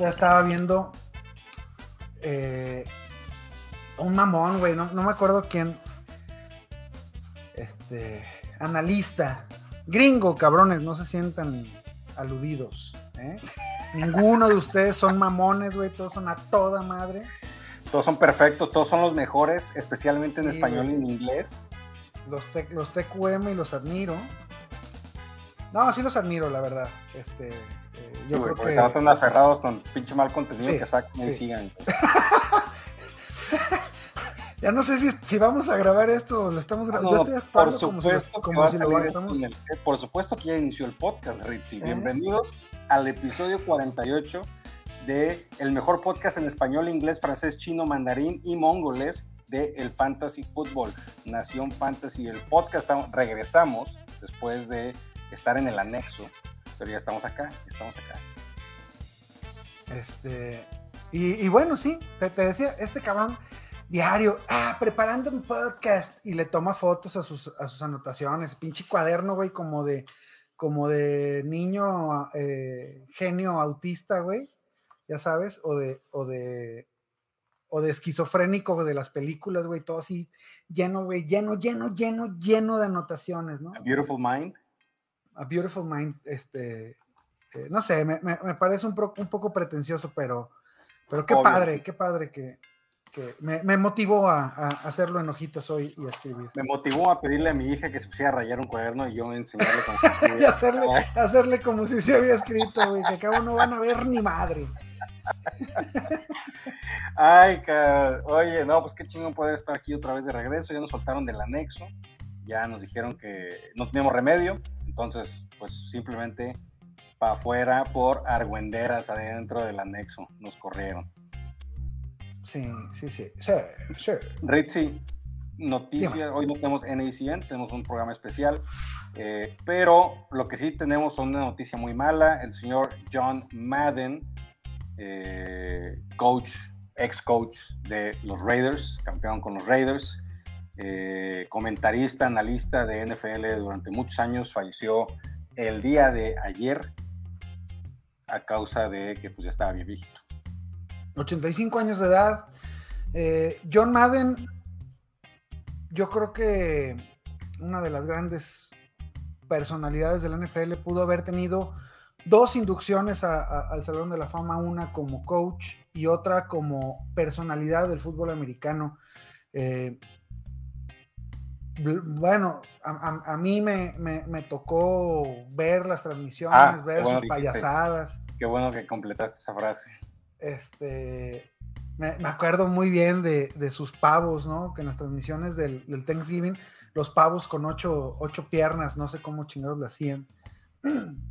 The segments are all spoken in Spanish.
otro día estaba viendo eh, un mamón, güey, no, no me acuerdo quién. Este, analista, gringo, cabrones, no se sientan aludidos. ¿eh? Ninguno de ustedes son mamones, güey, todos son a toda madre. Todos son perfectos, todos son los mejores, especialmente en español y en inglés. Los, los TQM y los admiro. No, sí los admiro, la verdad. Este, eh, yo creo porque que... se van tan aferrados con pinche mal contenido Sí, que sacan y sigan. Ya no sé si, si vamos a grabar esto o lo estamos grabando. No, por como si, lo- supuesto que como si estamos... el- por supuesto que ya inició el podcast, Ritzy. ¿Eh? Bienvenidos al episodio 48 de el mejor podcast en español, inglés, francés, chino, mandarín y mongolés de el Fantasy Football, Nación Fantasy. El podcast regresamos después de estar en el anexo, pero ya estamos acá, ya estamos acá. Este, y, y bueno, sí, te, te decía, este cabrón diario, ah, preparando un podcast y le toma fotos a sus, a sus anotaciones, pinche cuaderno, güey, como de, como de niño eh, genio autista, güey, ya sabes, o de, o de, o de esquizofrénico de las películas, güey, todo así lleno, güey, lleno, lleno, lleno, lleno de anotaciones, ¿no? A Beautiful Mind. A Beautiful Mind, este, eh, no sé, me, me- me parece un, pro- un poco pretencioso, pero, pero qué Obvio. padre, qué padre que, que me, me motivó a, a hacerlo en hojitas hoy y a escribir. Me motivó a pedirle a mi hija que se pusiera a rayar un cuaderno y yo enseñarle cómo se Y hacerle, hacerle como si se había escrito, güey, que acabo no van a ver ni madre. Ay, ca- oye, no, pues qué chingón poder estar aquí otra vez de regreso. Ya nos soltaron del anexo, ya nos dijeron que no teníamos remedio, entonces, pues simplemente para afuera por argüenderas adentro del anexo nos corrieron. Sí, sí, sí, sí, sí. Ritzy, noticia, hoy no tenemos NACN, tenemos un programa especial, eh, pero lo que sí tenemos son una noticia muy mala. El señor John Madden, eh, coach, ex coach de los Raiders, campeón con los Raiders, eh, comentarista, analista de NFL durante muchos años, falleció el día de ayer a causa de que pues ya estaba bien viejito. 85 años de edad. Eh, John Madden, yo creo que una de las grandes personalidades de la NFL pudo haber tenido dos inducciones al Salón de la Fama, una como coach y otra como personalidad del fútbol americano. Eh, bueno, a, a- a mí me, me- me tocó ver las transmisiones, Ah, ver bueno, sus payasadas. Qué bueno que completaste esa frase. este, me, me acuerdo muy bien de, de sus pavos, ¿no? Que en las transmisiones del, del Thanksgiving, los pavos con ocho, ocho piernas, no sé cómo chingados lo hacían.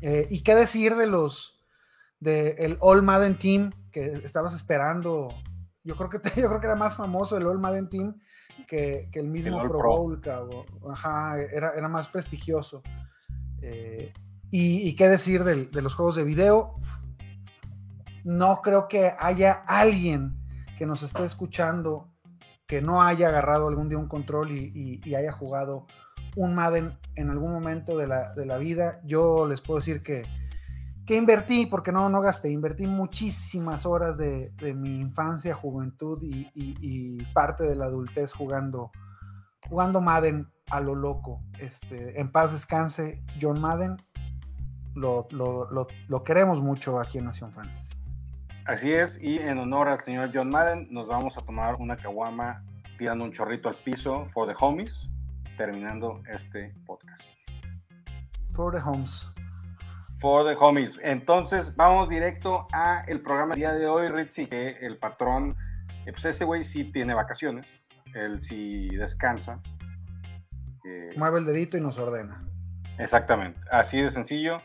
Eh, y qué decir de los, de el All Madden Team, que estabas esperando. Yo creo que, te- yo creo que era más famoso el All Madden Team que, que el mismo All Pro, Pro. Bowl, cabrón. Ajá, era, era más prestigioso. Eh, y, y qué decir del- de los juegos de video. No creo que haya alguien que nos esté escuchando que no haya agarrado algún día un control y, y- y haya jugado un Madden en algún momento de la, de la vida. Yo les puedo decir que, que invertí, porque no, no gasté, invertí muchísimas horas de, de mi infancia, juventud y, y- y parte de la adultez jugando, jugando Madden a lo loco. Este, en paz descanse John Madden. Lo, lo- lo- lo queremos mucho aquí en Nación Fantasy. Así es, y en honor al señor John Madden, nos vamos a tomar una caguama tirando un chorrito al piso for the homies, terminando este podcast. For the homes. For the homies. Entonces, vamos directo a el programa del día de hoy, Ritzy, que el patrón, eh, pues ese güey sí tiene vacaciones, él sí descansa. Eh, Mueve el dedito y nos ordena. Exactamente, así de sencillo.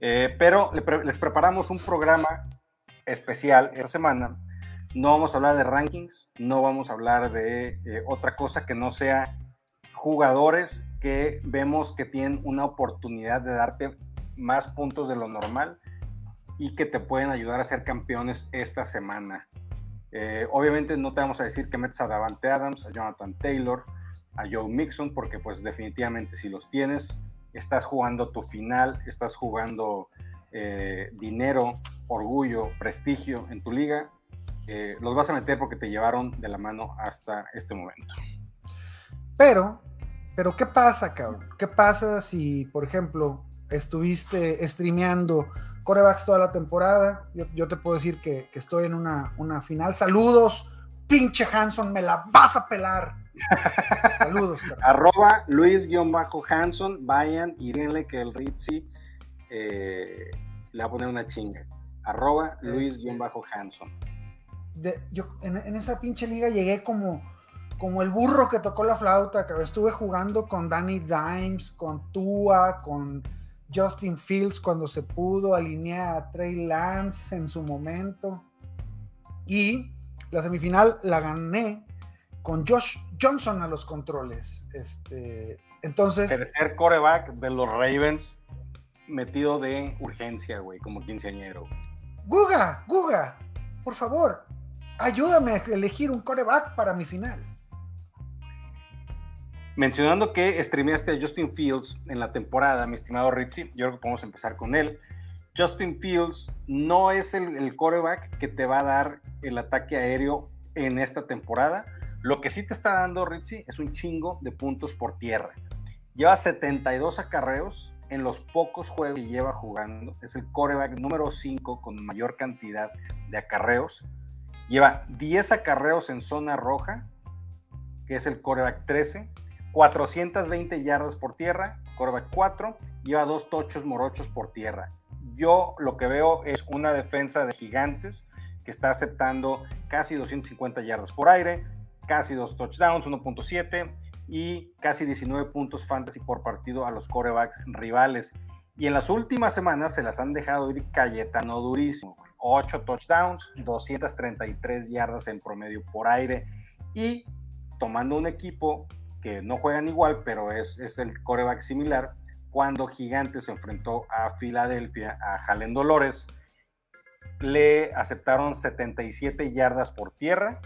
Eh, pero les preparamos un programa especial esta semana. No vamos a hablar de rankings, no vamos a hablar de eh, otra cosa que no sea jugadores que vemos que tienen una oportunidad de darte más puntos de lo normal y que te pueden ayudar a ser campeones esta semana. Eh, obviamente no te vamos a decir que metes a Davante Adams, a Jonathan Taylor, a Joe Mixon, porque pues definitivamente si los tienes, estás jugando tu final, estás jugando eh, dinero orgullo, prestigio en tu liga, eh, los vas a meter porque te llevaron de la mano hasta este momento. Pero, pero ¿qué pasa, cabrón? ¿Qué pasa si, por ejemplo, estuviste streameando corebacks toda la temporada? Yo, te puedo decir que, estoy en una, una, final. Saludos, pinche Hanson, me la vas a pelar. Saludos. Arroba Luis-Hanson, vayan y denle que el Ritzy eh, le va a poner una chinga. Arroba Luis-Hanson yo en, esa pinche liga llegué como, como el burro que tocó la flauta, que estuve jugando con Danny Dimes, con Tua, con Justin Fields cuando se pudo, alineé a Trey Lance en su momento. Y la semifinal la gané con Josh Johnson a los controles. Este, entonces. Tercer coreback de los Ravens metido de urgencia, güey, como quinceañero. Guga, Guga, por favor, ayúdame a elegir un coreback para mi final. Mencionando que streameaste a Justin Fields en la temporada, mi estimado Ritzy, yo creo que podemos empezar con él. Justin Fields no es el, coreback que te va a dar el ataque aéreo en esta temporada. Lo que sí te está dando Ritzy es un chingo de puntos por tierra. Lleva 72 acarreos en los pocos juegos que lleva jugando. Es el coreback número 5 con mayor cantidad de acarreos. Lleva 10 acarreos en zona roja, que es el coreback 13, 420 yardas por tierra, coreback 4, lleva dos tochos morochos por tierra. Yo lo que veo es una defensa de gigantes que está aceptando casi 250 yardas por aire, casi dos touchdowns, 1.7 y casi 19 puntos fantasy por partido a los corebacks rivales. Y en las últimas semanas se las han dejado ir Cayetano durísimo. 8 touchdowns, 233 yardas en promedio por aire y tomando un equipo que no juegan igual, pero es, es el coreback similar, cuando Gigantes se enfrentó a Filadelfia, a Jalen Dolores, le aceptaron 77 yardas por tierra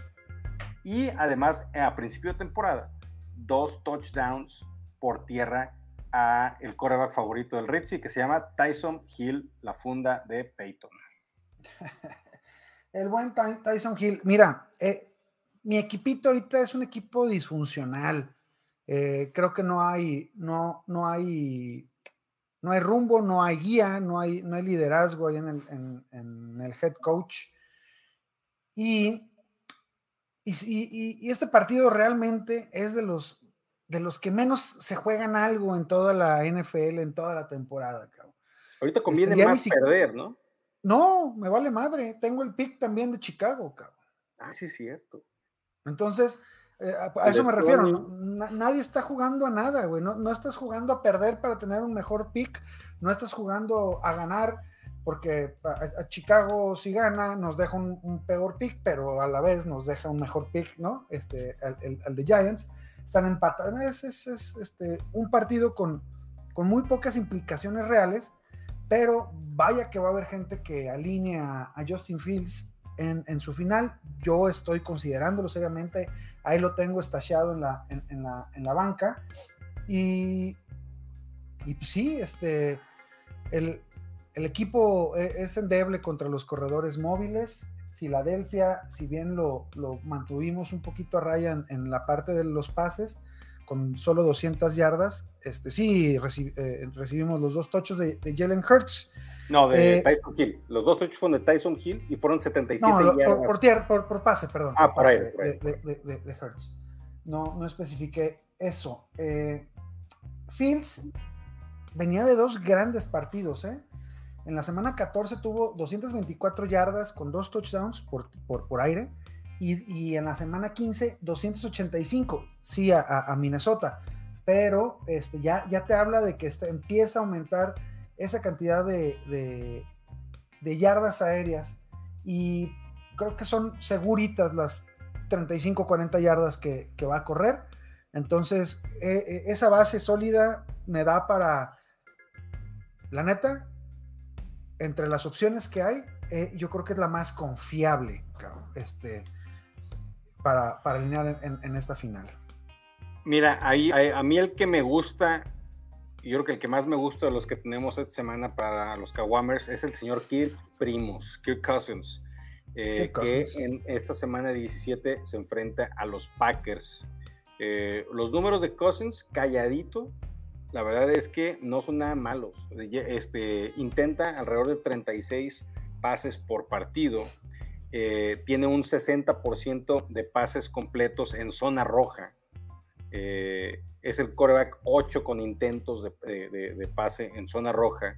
y además a principio de temporada, dos touchdowns por tierra a el coreback favorito del Ritzy que se llama Tyson Hill, la funda de Peyton. El buen Tyson Hill. Mira, eh, mi equipito ahorita es un equipo disfuncional. Eh, creo que no hay, no, no hay, no hay rumbo, no hay guía, no hay, no hay liderazgo ahí en el, el head coach. Y, y, este partido realmente es de los, de los que menos se juegan algo en toda la NFL, en toda la temporada, Ahorita conviene este, más perder, ¿no? No, me vale madre. Tengo el pick también de Chicago, cabrón. Ah, sí, es cierto. Entonces, eh, a, eso me refiero. nadie está jugando a nada, güey. No, estás jugando a perder para tener un mejor pick. No estás jugando a ganar porque a, Chicago si gana nos deja un, peor pick, pero a la vez nos deja un mejor pick, ¿no? Este, el, de Giants. Están empatados. Es, es, este, un partido con, con muy pocas implicaciones reales pero vaya que va a haber gente que alinea a Justin Fields en, su final. Yo estoy considerándolo seriamente. Ahí lo tengo estachado en la, en, la, banca. Y, y pues sí, este, el, equipo e, es endeble contra los corredores móviles. Filadelfia, si bien lo, mantuvimos un poquito a raya en, la parte de los pases, con solo 200 yardas. Este, sí, eh, recibimos los dos tochos de, Jalen Hurts. No, de eh, Tyson Hill. Los dos tochos fueron de Tyson Hill y fueron 77 no, yardas. Por, por, pase, perdón. Ah, por, ahí, De, Hurts. No, no especifiqué eso. Eh, Fields venía de dos grandes partidos, ¿eh? En la semana 14 tuvo 224 yardas con dos touchdowns por, por, por aire y, en la semana 15, 285, sí, a, Minnesota. Pero este, ya, ya te habla de que este, empieza a aumentar esa cantidad de, yardas aéreas. Y creo que son seguritas las 35, 40 yardas que, va a correr. Entonces, e, e, esa base sólida me da para, la neta, entre las opciones que hay, eh, yo creo que es la más confiable. Este, para, alinear en, esta final. Mira, ahí a, mí el que me gusta yo creo que el que más me gusta de los que tenemos esta semana para los Kawamers es el señor Kirk Primos, Kirk Cousins, eh, que en esta semana 17 se enfrenta a los Packers. Eh, los números de Cousins, calladito, la verdad es que no son nada malos. Este, intenta alrededor de 36 pases por partido. Eh, tiene un 60% de pases completos en zona roja. Eh, es el coreback 8 con intentos de, pase en zona roja.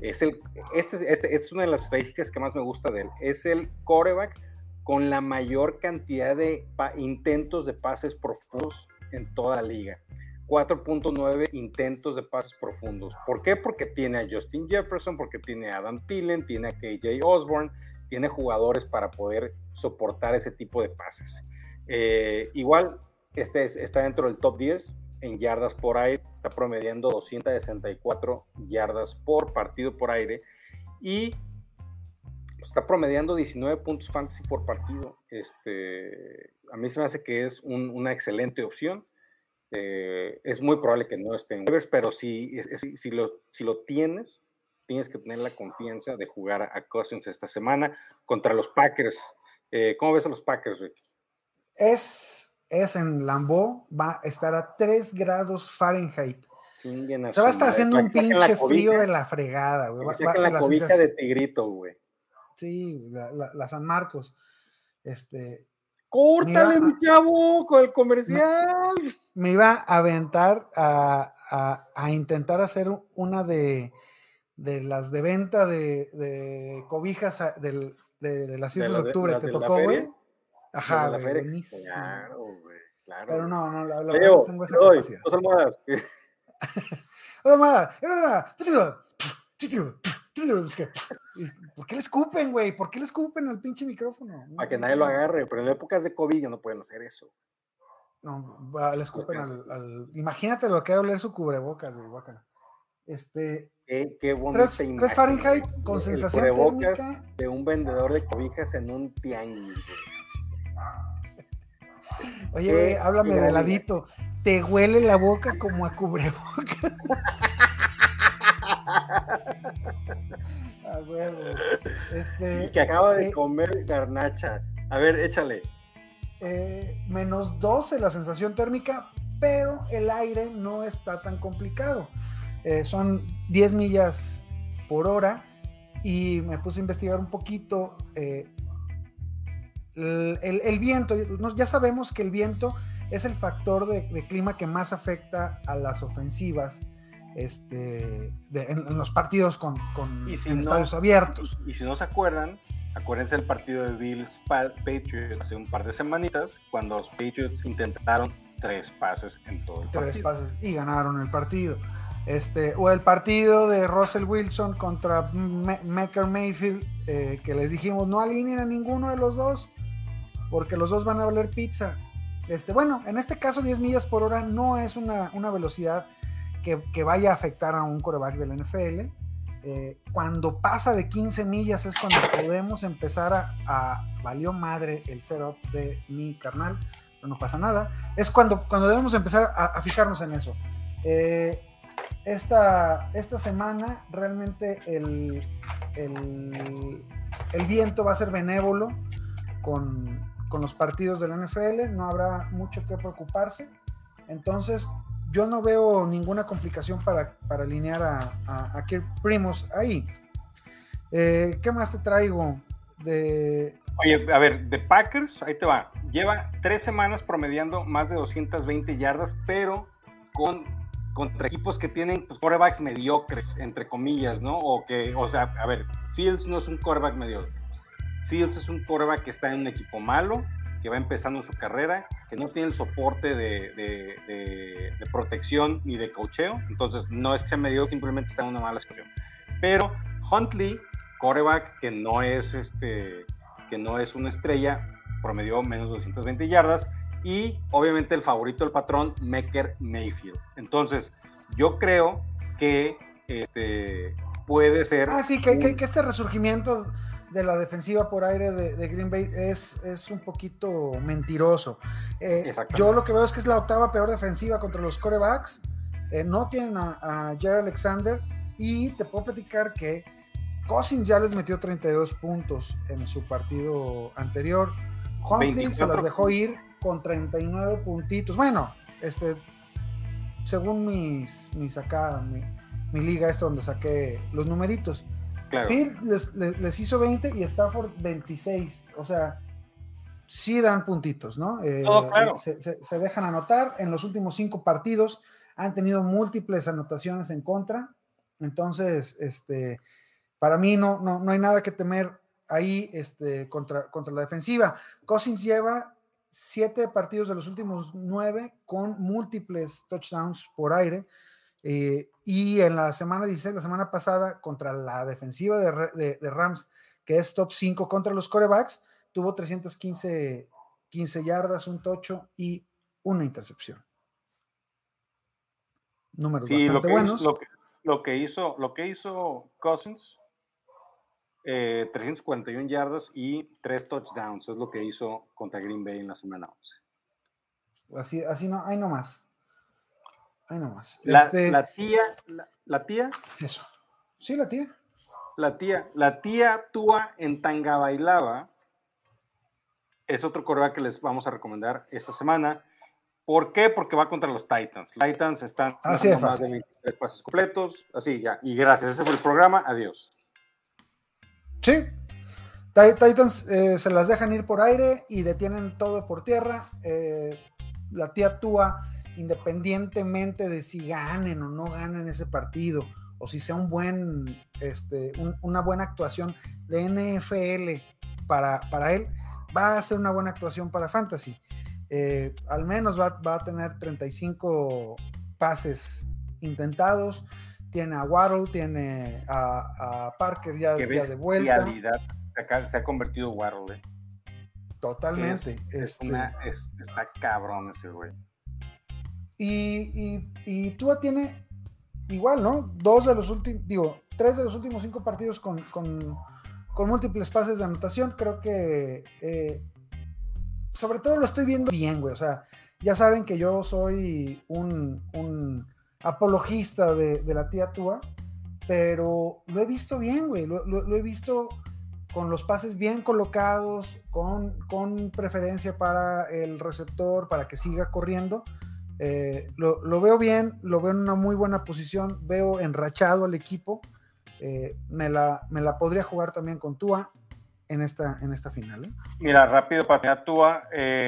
Es, el, este, este, es una de las estadísticas que más me gusta de él. Es el coreback con la mayor cantidad de intentos de pases profundos en toda la liga. 4.9 intentos de pases profundos. ¿Por qué? Porque tiene a Justin Jefferson, porque tiene a Adam Thielen, tiene a KJ Osborne, tiene jugadores para poder soportar ese tipo de pases. Eh, igual, este está dentro del top 10 en yardas por aire, está promediando 264 yardas por partido por aire y está promediando 19 puntos fantasy por partido. Este, a mí se me hace que es una excelente opción. Eh, es muy probable que no esté en waivers, pero si, si, lo, si lo tienes, tienes que tener la confianza de jugar a Cousins esta semana contra los Packers. Eh, ¿Cómo ves a los Packers, Ricky? Es, es en Lambeau, va a estar a 3 grados Fahrenheit. Se va a estar haciendo un pinche frío de la fregada, güey. Va, va, la cobija de tigrito, güey. Sí, la, la, San Marcos. Este, Córtale, mi chavo, con el comercial. Me, iba a aventar a, intentar hacer una de, las de venta de, cobijas de, las 6 de, octubre. ¿Te tocó, güey? Ajá, güey, buenísimo. Claro, güey, claro. Pero no, no, la, verdad no tengo esa capacidad. Dos almohadas. dos almohadas. ¿Por qué le escupen, güey? ¿Por qué le escupen al pinche micrófono? Para que nadie lo agarre, pero en épocas de COVID ya no pueden hacer eso. No, le escupen al, Imagínate lo que va a oler su cubrebocas, güey, guácala. Este. Qué, qué bonito. Tres, tres Fahrenheit con sensación térmica. de un vendedor de cobijas en un tianguis, Oye, güey, háblame de ladito. Te huele la boca como a cubrebocas. Este, que acaba de eh, comer garnacha. A ver, échale. Eh, menos 12 la sensación térmica, pero el aire no está tan complicado. Eh, son 10 millas por hora y me puse a investigar un poquito. El, viento, ya sabemos que el viento es el factor de, de clima que más afecta a las ofensivas este, en, los partidos con, estadios abiertos. Y si no se acuerdan, acuérdense del partido de Bills Patriots hace un par de semanitas, cuando los Patriots intentaron tres pases en todo el tres pases y ganaron el partido. Este, o el partido de Russell Wilson contra Maker Mayfield, eh, que les dijimos no alineen a ninguno de los dos, porque los dos van a valer pizza. Este, bueno, en este caso 10 millas por hora no es una, una velocidad que, vaya a afectar a un coreback del NFL. Eh, cuando pasa de 15 millas es cuando podemos empezar a, valió madre el setup de mi carnal, pero no pasa nada. Es cuando, cuando debemos empezar a, fijarnos en eso. Eh, esta, esta semana realmente el, el, el, viento va a ser benévolo con, con los partidos del NFL, no habrá mucho que preocuparse. Entonces, yo no veo ninguna complicación para, alinear a, a, Kirk Primos ahí. Eh, ¿Qué más te traigo? De... Oye, a ver, de Packers, ahí te va. Lleva tres semanas promediando más de 220 yardas, pero con contra equipos que tienen pues, quarterbacks mediocres, entre comillas, ¿no? O que, o sea, a ver, Fields no es un quarterback mediocre. Fields es un quarterback que está en un equipo malo, que va empezando su carrera, que no tiene el soporte de, de, protección ni de cocheo, entonces no es que sea medio, simplemente está en una mala situación. Pero Huntley, coreback que no es este, que no es una estrella, promedió menos 220 yardas y obviamente el favorito del patrón, Mecker Mayfield. Entonces, yo creo que este, puede ser. Ah, sí, que, que este resurgimiento de la defensiva por aire de, Green Bay es, es, un poquito mentiroso. Eh, yo lo que veo es que es la octava peor defensiva contra los corebacks. Eh, no tienen a, a Jerry Alexander y te puedo platicar que Cousins ya les metió 32 puntos en su partido anterior. Huntley se las dejó ir con 39 puntitos. Bueno, este, según mis, mis acá, mi, mi liga esta donde saqué los numeritos. Claro. Field les, les- les hizo 20 y Stafford 26. O sea, sí dan puntitos, ¿no? Eh, claro. se, se- se dejan anotar. En los últimos cinco partidos han tenido múltiples anotaciones en contra. Entonces, este, para mí no, no, no hay nada que temer ahí este, contra, contra la defensiva. Cousins lleva siete partidos de los últimos nueve con múltiples touchdowns por aire. Eh, y en la semana 16, la semana pasada, contra la defensiva de, de- de Rams, que es top 5 contra los corebacks, tuvo 315 15 yardas, un tocho y una intercepción. Números Sí, lo bastante que, buenos. hizo, lo, que, lo que hizo, lo que hizo Cousins, eh, 341 yardas y 3 touchdowns, es lo que hizo contra Green Bay en la semana 11. Así, así no, ahí nomás. Ahí nomás. La, Este, la tía, la, la tía, Eso. Sí, la tía. la tía, la tía Tua en Tangabailaba es otro coreback que les vamos a recomendar esta semana. ¿Por qué? Porque va contra los Titans. Los Titans están Así de dando más fácil. de 23 pases completos. Así ya. Y gracias. Ese fue el programa. Adiós. Sí. Ti- Titans eh, se las dejan ir por aire y detienen todo por tierra. Eh, la tía Tua, independientemente de si ganen o no ganen ese partido, o si sea un buen, este, un- una buena actuación de NFL para, para él, va a ser una buena actuación para Fantasy. Eh, al menos va, va a tener 35 pases intentados. Tiene a Waddle, tiene a, a Parker ya, de vuelta. se ha, se ha convertido Waddle. eh. Totalmente. Es, es este, una, es- está cabrón ese güey. Y, Tua tiene igual, ¿no? Dos de los últimos, digo, tres de los últimos cinco partidos con, con, múltiples pases de anotación. Creo que eh, sobre todo lo estoy viendo bien, güey. O sea, ya saben que yo soy un, apologista de, la tía Tua, pero lo he visto bien, güey. Lo, lo- lo he visto con los pases bien colocados, con, con preferencia para el receptor, para que siga corriendo. Eh, lo, veo bien, lo veo en una muy buena posición, veo enrachado al equipo. Eh, me, la, me la podría jugar también con Tua en esta, en esta final. ¿eh? Mira, rápido para Tua,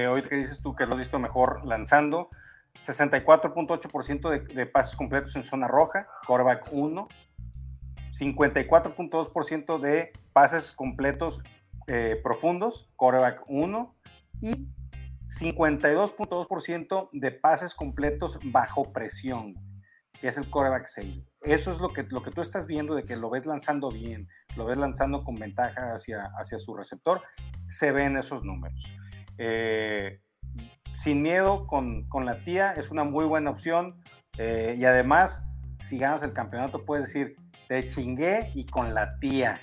ahorita que dices tú que lo has visto mejor lanzando, 64.8% de, de pases completos en zona roja, coreback 1, 54.2% de pases completos profundos, coreback 1, y 52.2% de pases completos bajo presión, que es el coreback 6. Eso es lo que, lo que tú estás viendo de que lo ves lanzando bien, lo ves lanzando con ventaja hacia, hacia su receptor, se ven esos números. Eh, sin miedo con, con, la tía es una muy buena opción eh, y además si ganas el campeonato puedes decir te chingué y con la tía.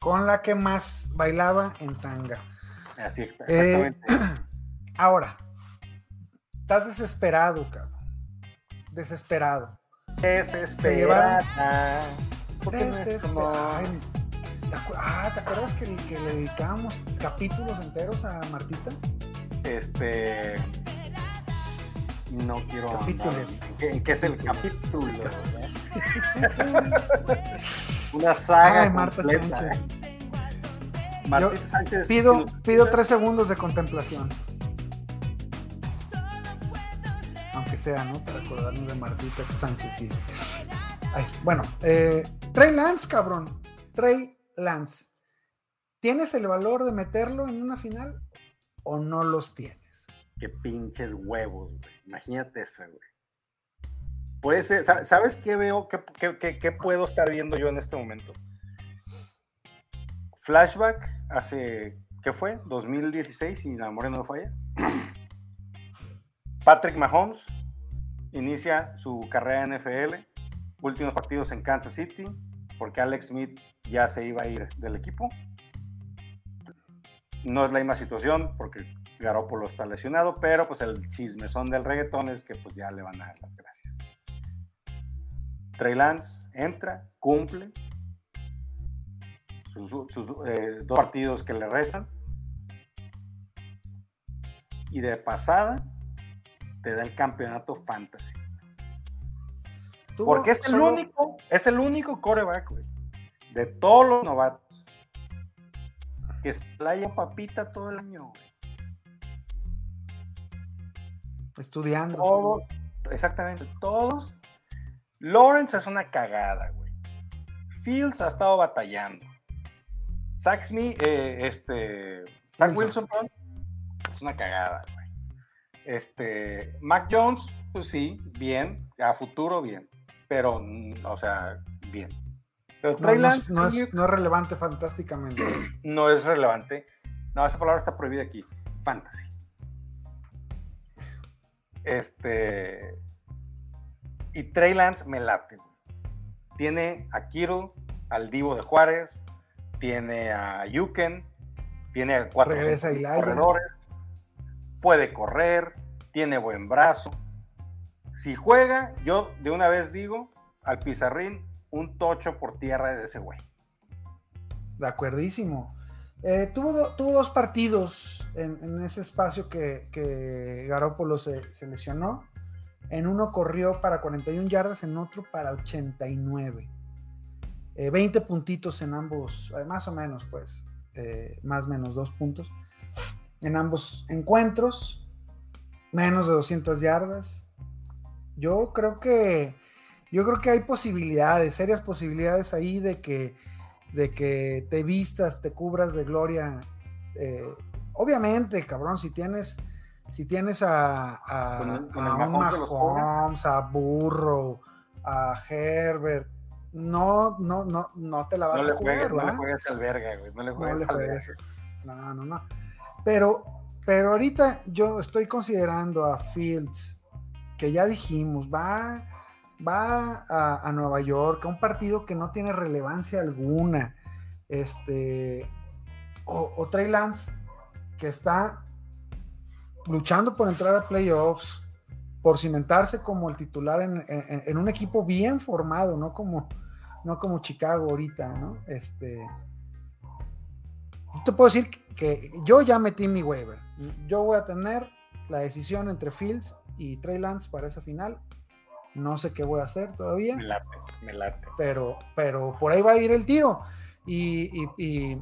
Con la que más bailaba en tanga. Así, exactamente. Eh, ahora, estás desesperado, cabrón. Desesperado. Desesperada. Desesperada. ¿Te, acu ah, ¿Te acuerdas que, que, le dedicábamos capítulos enteros a Martita? Este. No quiero. Capítulos. ¿Qué, ¿Qué, es el capítulo? Una saga. Ay, Marta completa. Sánchez. Sánchez. Pido, si pido tres segundos de contemplación. Aunque sea, ¿no? Para acordarnos de Martita Sánchez. Y... Ay, bueno, eh, Trey Lance, cabrón. Trey Lance. ¿Tienes el valor de meterlo en una final o no los tienes? Qué pinches huevos, güey. Imagínate eso, güey. Puede ser, ¿sabes qué veo? ¿Qué, qué, qué, ¿Qué, puedo estar viendo yo en este momento? Flashback hace, ¿qué fue? 2016, si la memoria no falla. Patrick Mahomes inicia su carrera en NFL, últimos partidos en Kansas City, porque Alex Smith ya se iba a ir del equipo. No es la misma situación porque Garópolo está lesionado, pero pues el chismezón del reggaetón es que pues ya le van a dar las gracias. Trey Lance entra, cumple sus, eh, dos partidos que le restan y de pasada te da el campeonato fantasy. Porque es el único, es el único coreback, de todos los novatos que playa papita todo el año, Estudiando. exactamente, todos. Lawrence es una cagada, güey. Fields ha estado batallando. Zach eh, este, Zach Wilson, es una cagada, güey. Este, Mac Jones, pues sí, bien, a futuro bien, pero, o sea, bien. Pero no, es, relevante fantásticamente. No es relevante. No, esa palabra está prohibida aquí. Fantasy. Este. Y Trey Lance me late. Tiene a Kiro, al Divo de Juárez, tiene a Yuken, tiene a cuatro corredores, puede correr, tiene buen brazo. Si juega, yo de una vez digo al pizarrín un tocho por tierra de ese güey. De acuerdísimo. Eh, tuvo, tuvo, dos partidos en, ese espacio que, que Garópolo se, lesionó. En uno corrió para 41 yardas, en otro para 89. 20 eh, puntitos en ambos, eh, más o menos, pues, más o menos dos puntos. En ambos encuentros, menos de 200 yardas. Yo creo que yo creo que hay posibilidades, serias posibilidades ahí de que, de que te vistas, te cubras de gloria. Eh, obviamente, cabrón, si tienes, si tienes a, a, un Mahomes, a Burro, a Herbert, no, no, no, no te la vas a jugar, No le juegues al verga, güey, no le juegues al verga. No, no, no. Pero, pero ahorita yo estoy considerando a Fields, que ya dijimos, va va a, Nueva York, a un partido que no tiene relevancia alguna. Este, o, Trey Lance, que está luchando por entrar a playoffs, por cimentarse como el titular en, un equipo bien formado, no como, no como Chicago ahorita, ¿no? Este, yo te puedo decir que, yo ya metí mi waiver. Yo voy a tener la decisión entre Fields y Trey Lance para esa final no sé qué voy a hacer todavía. Me late, me late. Pero, pero por ahí va a ir el tiro. Y, y,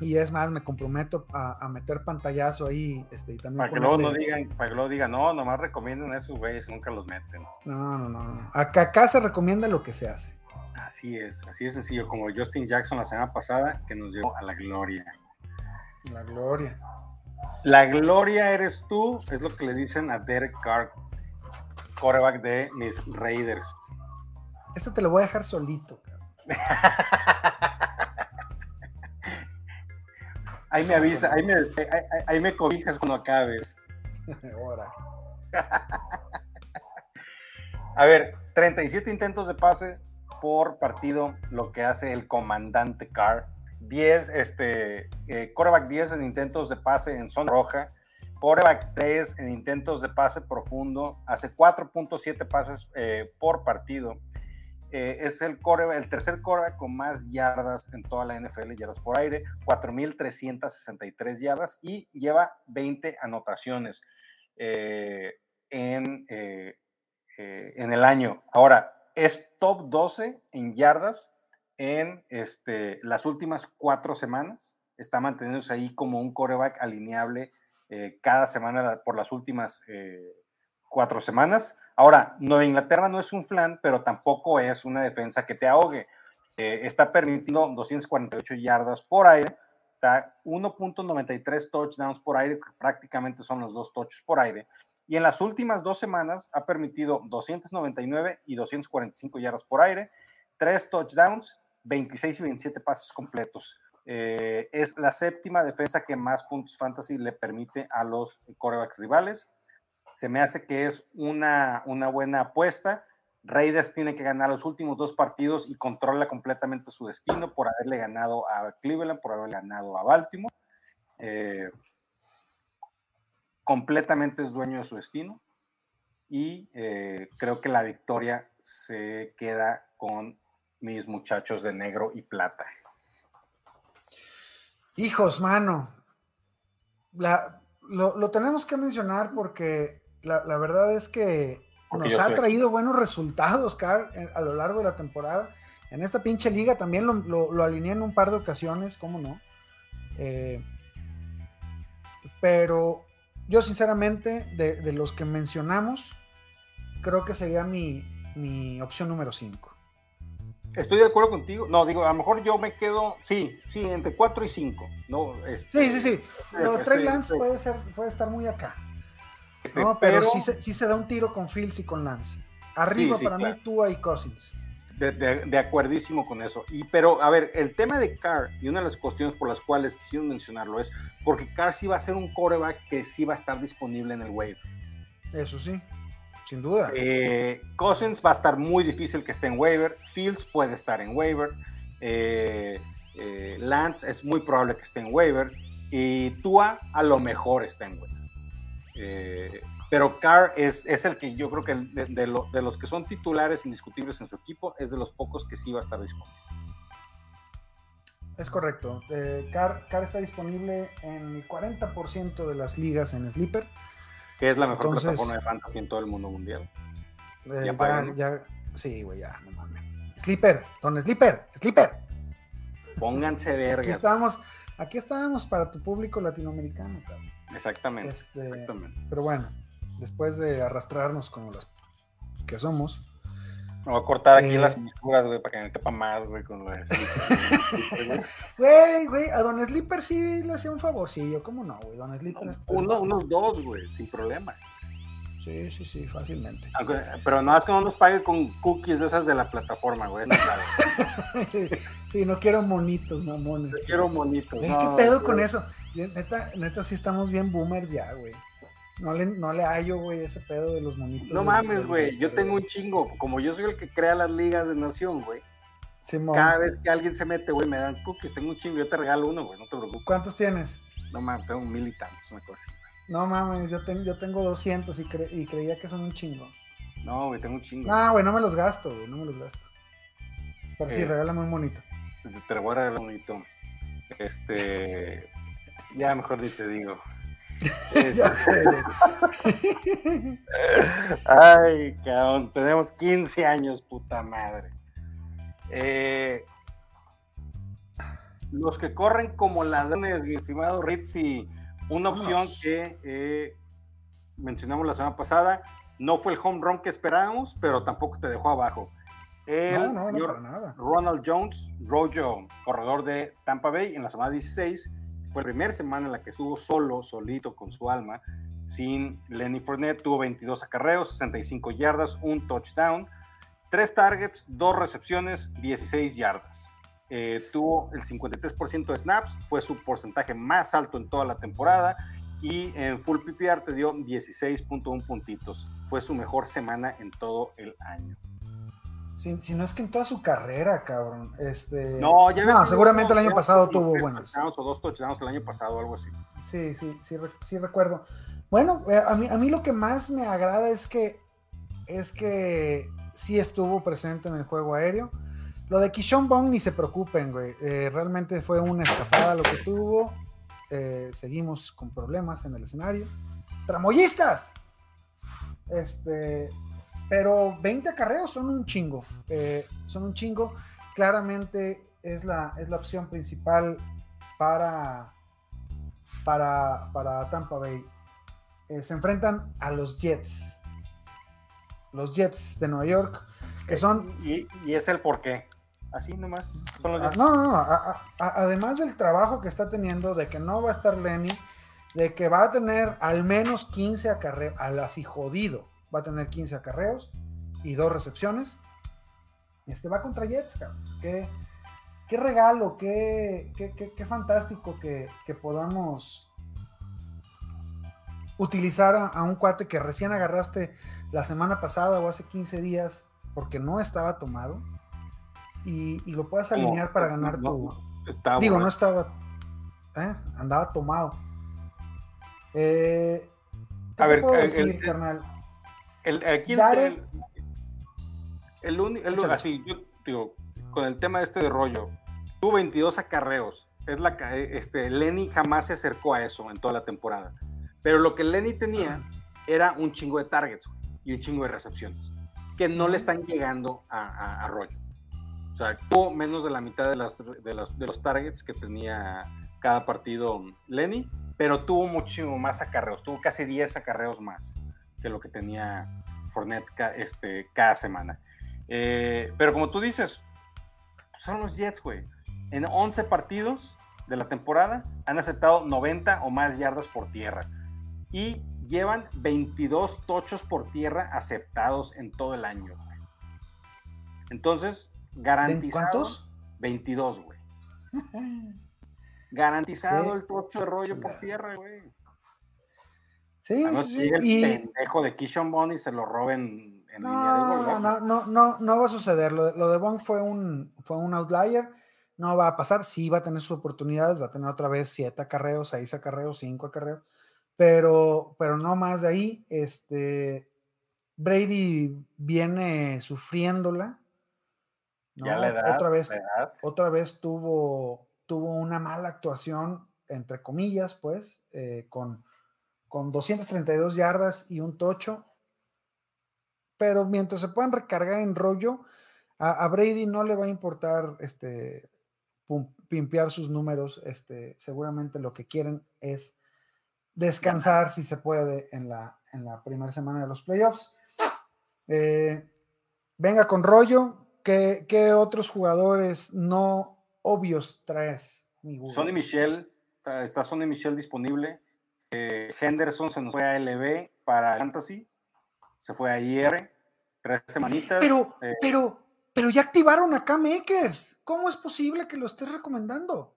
es más, me comprometo a, meter pantallazo ahí. Este, y también para que luego no digan, para que luego digan, no, nomás recomiendan a esos güeyes, nunca los meten. No, no, no. Acá, acá se recomienda lo que se hace. Así es, así es sencillo, como Justin Jackson la semana pasada, que nos llevó a la gloria. La gloria. La gloria eres tú, es lo que le dicen a Derek Carr coreback de mis Raiders. Este te lo voy a dejar solito. ahí me avisa, ahí me, ahí, me cobijas cuando acabes. Ahora. a ver, 37 intentos de pase por partido, lo que hace el comandante Carr. 10, este, eh, coreback 10 en intentos de pase en zona roja, Coreback 3 en intentos de pase profundo, hace 4.7 pases eh, por partido. Eh, es el, el tercer coreback con más yardas en toda la NFL, yardas por aire, 4.363 yardas y lleva 20 anotaciones eh, en, en el año. Ahora, es top 12 en yardas en este, las últimas cuatro semanas. Está manteniéndose ahí como un coreback alineable eh, cada semana por las últimas eh, cuatro semanas. Ahora, Nueva Inglaterra no es un flan, pero tampoco es una defensa que te ahogue. Eh, está permitiendo 248 yardas por aire, 1.93 touchdowns por aire, que prácticamente son los dos touches por aire. Y en las últimas dos semanas ha permitido 299 y 245 yardas por aire, tres touchdowns, 26 y 27 pases completos. Eh, es la séptima defensa que más puntos fantasy le permite a los corebacks rivales. Se me hace que es una, una buena apuesta. Raiders tiene que ganar los últimos dos partidos y controla completamente su destino por haberle ganado a Cleveland, por haberle ganado a Baltimore. eh, completamente es dueño de su destino y eh, creo que la victoria se queda con mis muchachos de negro y plata. Hijos, mano. lo, tenemos que mencionar porque la, verdad es que nos ha traído buenos resultados, Car, a lo largo de la temporada. En esta pinche liga también lo, lo, alineé en un par de ocasiones, ¿cómo no? Eh, pero yo sinceramente, de, los que mencionamos, creo que sería mi, mi opción número 5. Estoy de acuerdo contigo. No, digo, a lo mejor yo me quedo, sí, sí, entre 4 y 5. No, este, sí, sí, sí. Pero Trey Lance puede, ser, puede estar muy acá. Este, no, pero, sí, sí, se da un tiro con Fields y con Lance. Arriba para mí, Tua y Cousins. De, de, acuerdísimo con eso. Y pero, a ver, el tema de Carr, y una de las cuestiones por las cuales quisieron mencionarlo es porque Carr sí va a ser un coreback que sí va a estar disponible en el wave. Eso sí, sin duda. Eh, Cousins va a estar muy difícil que esté en waiver. Fields puede estar en waiver. Eh, eh, Lance es muy probable que esté en waiver. Y Tua a lo mejor está en waiver pero Carr es, es, el que yo creo que de, de, los que son titulares indiscutibles en su equipo, es de los pocos que sí va a estar disponible. Es correcto. Eh, Carr, está disponible en el 40% de las ligas en Sleeper. Que es la mejor plataforma de fantasy en todo el mundo mundial. Eh, ya, ya, sí, güey, ya, no mames. Sleeper, don Sleeper, Sleeper. Pónganse verga. Aquí estábamos, aquí estábamos para tu público latinoamericano, cabrón. Exactamente, este, exactamente. Pero bueno, después de arrastrarnos como las que somos. Me voy a cortar aquí las eh, miniaturas, güey, para que me quepa más, güey, con lo de Güey, güey, a Don Slipper sí le hacía un favorcillo, ¿cómo no, güey? Don Slipper Uno, unos dos, güey, sin problema. Sí, sí, sí, fácilmente. pero no es que no nos pague con cookies de esas de la plataforma, güey. No, claro. sí, no quiero monitos, mamones. No quiero monitos. ¿Qué pedo con eso? Neta, neta, sí estamos bien boomers ya, güey. No le, no le hallo, güey, ese pedo de los monitos. No mames, güey. Yo tengo un chingo. Como yo soy el que crea las ligas de nación, güey. Cada vez que alguien se mete, güey, me dan cookies. Tengo un chingo. Yo te regalo uno, güey. No te preocupes. ¿Cuántos tienes? No mames, tengo mil y tantos, una cosa así. No mames, yo, tengo yo tengo 200 y, y creía que son un chingo. No, güey, tengo un chingo. No, güey, no me los gasto, güey. No me los gasto. Pero sí, regálame un monito. Te, lo voy a regalar un monito. Este. Ya mejor ni te digo. ya sé. Ay, cabrón, tenemos 15 años, puta madre. Eh, los que corren como ladrones, mi estimado Ritzy, una opción que eh, mencionamos la semana pasada, no fue el home run que esperábamos, pero tampoco te dejó abajo. El señor Ronald Jones, Rojo, corredor de Tampa Bay, en la semana 16, fue la primera semana en la que estuvo solo, solito con su alma, sin Lenny Fournette. Tuvo 22 acarreos, 65 yardas, un touchdown, tres targets, dos recepciones, 16 yardas. Eh, tuvo el 53% de snaps, fue su porcentaje más alto en toda la temporada y en full PPR te dio 16.1 puntitos. Fue su mejor semana en todo el año. Si, no es que en toda su carrera, cabrón. Este... No, ya no, seguramente el año pasado tuvo buenos. O dos touchdowns el año pasado, algo así. Sí, sí, sí, sí recuerdo. Bueno, eh, a mí, a mí lo que más me agrada es que es que sí estuvo presente en el juego aéreo. Lo de Kishon Bong ni se preocupen, güey. Eh, realmente fue una escapada lo que tuvo. Eh, seguimos con problemas en el escenario. ¡Tramoyistas! Este, pero 20 acarreos son un chingo. Eh, son un chingo. Claramente es la, es la opción principal para, para, para Tampa Bay. Se enfrentan a los Jets. Los Jets de Nueva York. Que son. Y, es el por qué. Así nomás. no, no, no. además del trabajo que está teniendo, de que no va a estar Lenny, de que va a tener al menos 15 acarreos, al así jodido va a tener 15 acarreos y dos recepciones. Este va contra Jets, Qué, qué regalo, qué, qué, fantástico que, podamos utilizar a, un cuate que recién agarraste la semana pasada o hace 15 días porque no estaba tomado y, lo puedas alinear para ganar tu. Digo, no estaba. ¿eh? andaba tomado. Eh, a ver, decir, carnal? El, aquí el, el, único, así, yo digo, con el tema este de rollo, tuvo 22 acarreos. Es la, este, Lenny jamás se acercó a eso en toda la temporada. Pero lo que Lenny tenía era un chingo de targets y un chingo de recepciones que no le están llegando a, a, Rollo. O sea, tuvo menos de la mitad de, los, targets que tenía cada partido Lenny, pero tuvo muchísimo más acarreos, tuvo casi 10 acarreos más que lo que tenía Fournette este, cada semana. Eh, pero como tú dices, son los Jets, güey. En 11 partidos de la temporada han aceptado 90 o más yardas por tierra. Y llevan 22 tochos por tierra aceptados en todo el año. Entonces, ¿Cuántos? 22, güey. Garantizado el tocho de rollo por tierra, güey. Sí, no sí, el y... pendejo de Kishon Bond y se lo roben en no, no, no, no, no va a suceder. Lo, de Bond fue un, fue un outlier. No va a pasar. Sí va a tener sus oportunidades. Va a tener otra vez siete acarreos, seis acarreos, cinco acarreos. Pero, pero no más de ahí. Este, Brady viene sufriéndola. Ya la edad, otra vez, otra vez tuvo, tuvo una mala actuación, entre comillas, pues, eh, con, con 232 yardas y un tocho. Pero mientras se puedan recargar en rollo, a, Brady no le va a importar este, pimpear sus números. Este, seguramente lo que quieren es descansar, si se puede, en la, en la primera semana de los playoffs. Eh, venga con rollo. ¿Qué, ¿Qué otros jugadores no obvios traes, Sonny Michel, está Sonny Michel disponible. Eh, Henderson se nos fue a LB para Fantasy, se fue a IR, tres semanitas. Pero, eh, pero, pero ya activaron a K-Makers. ¿Cómo es posible que lo estés recomendando?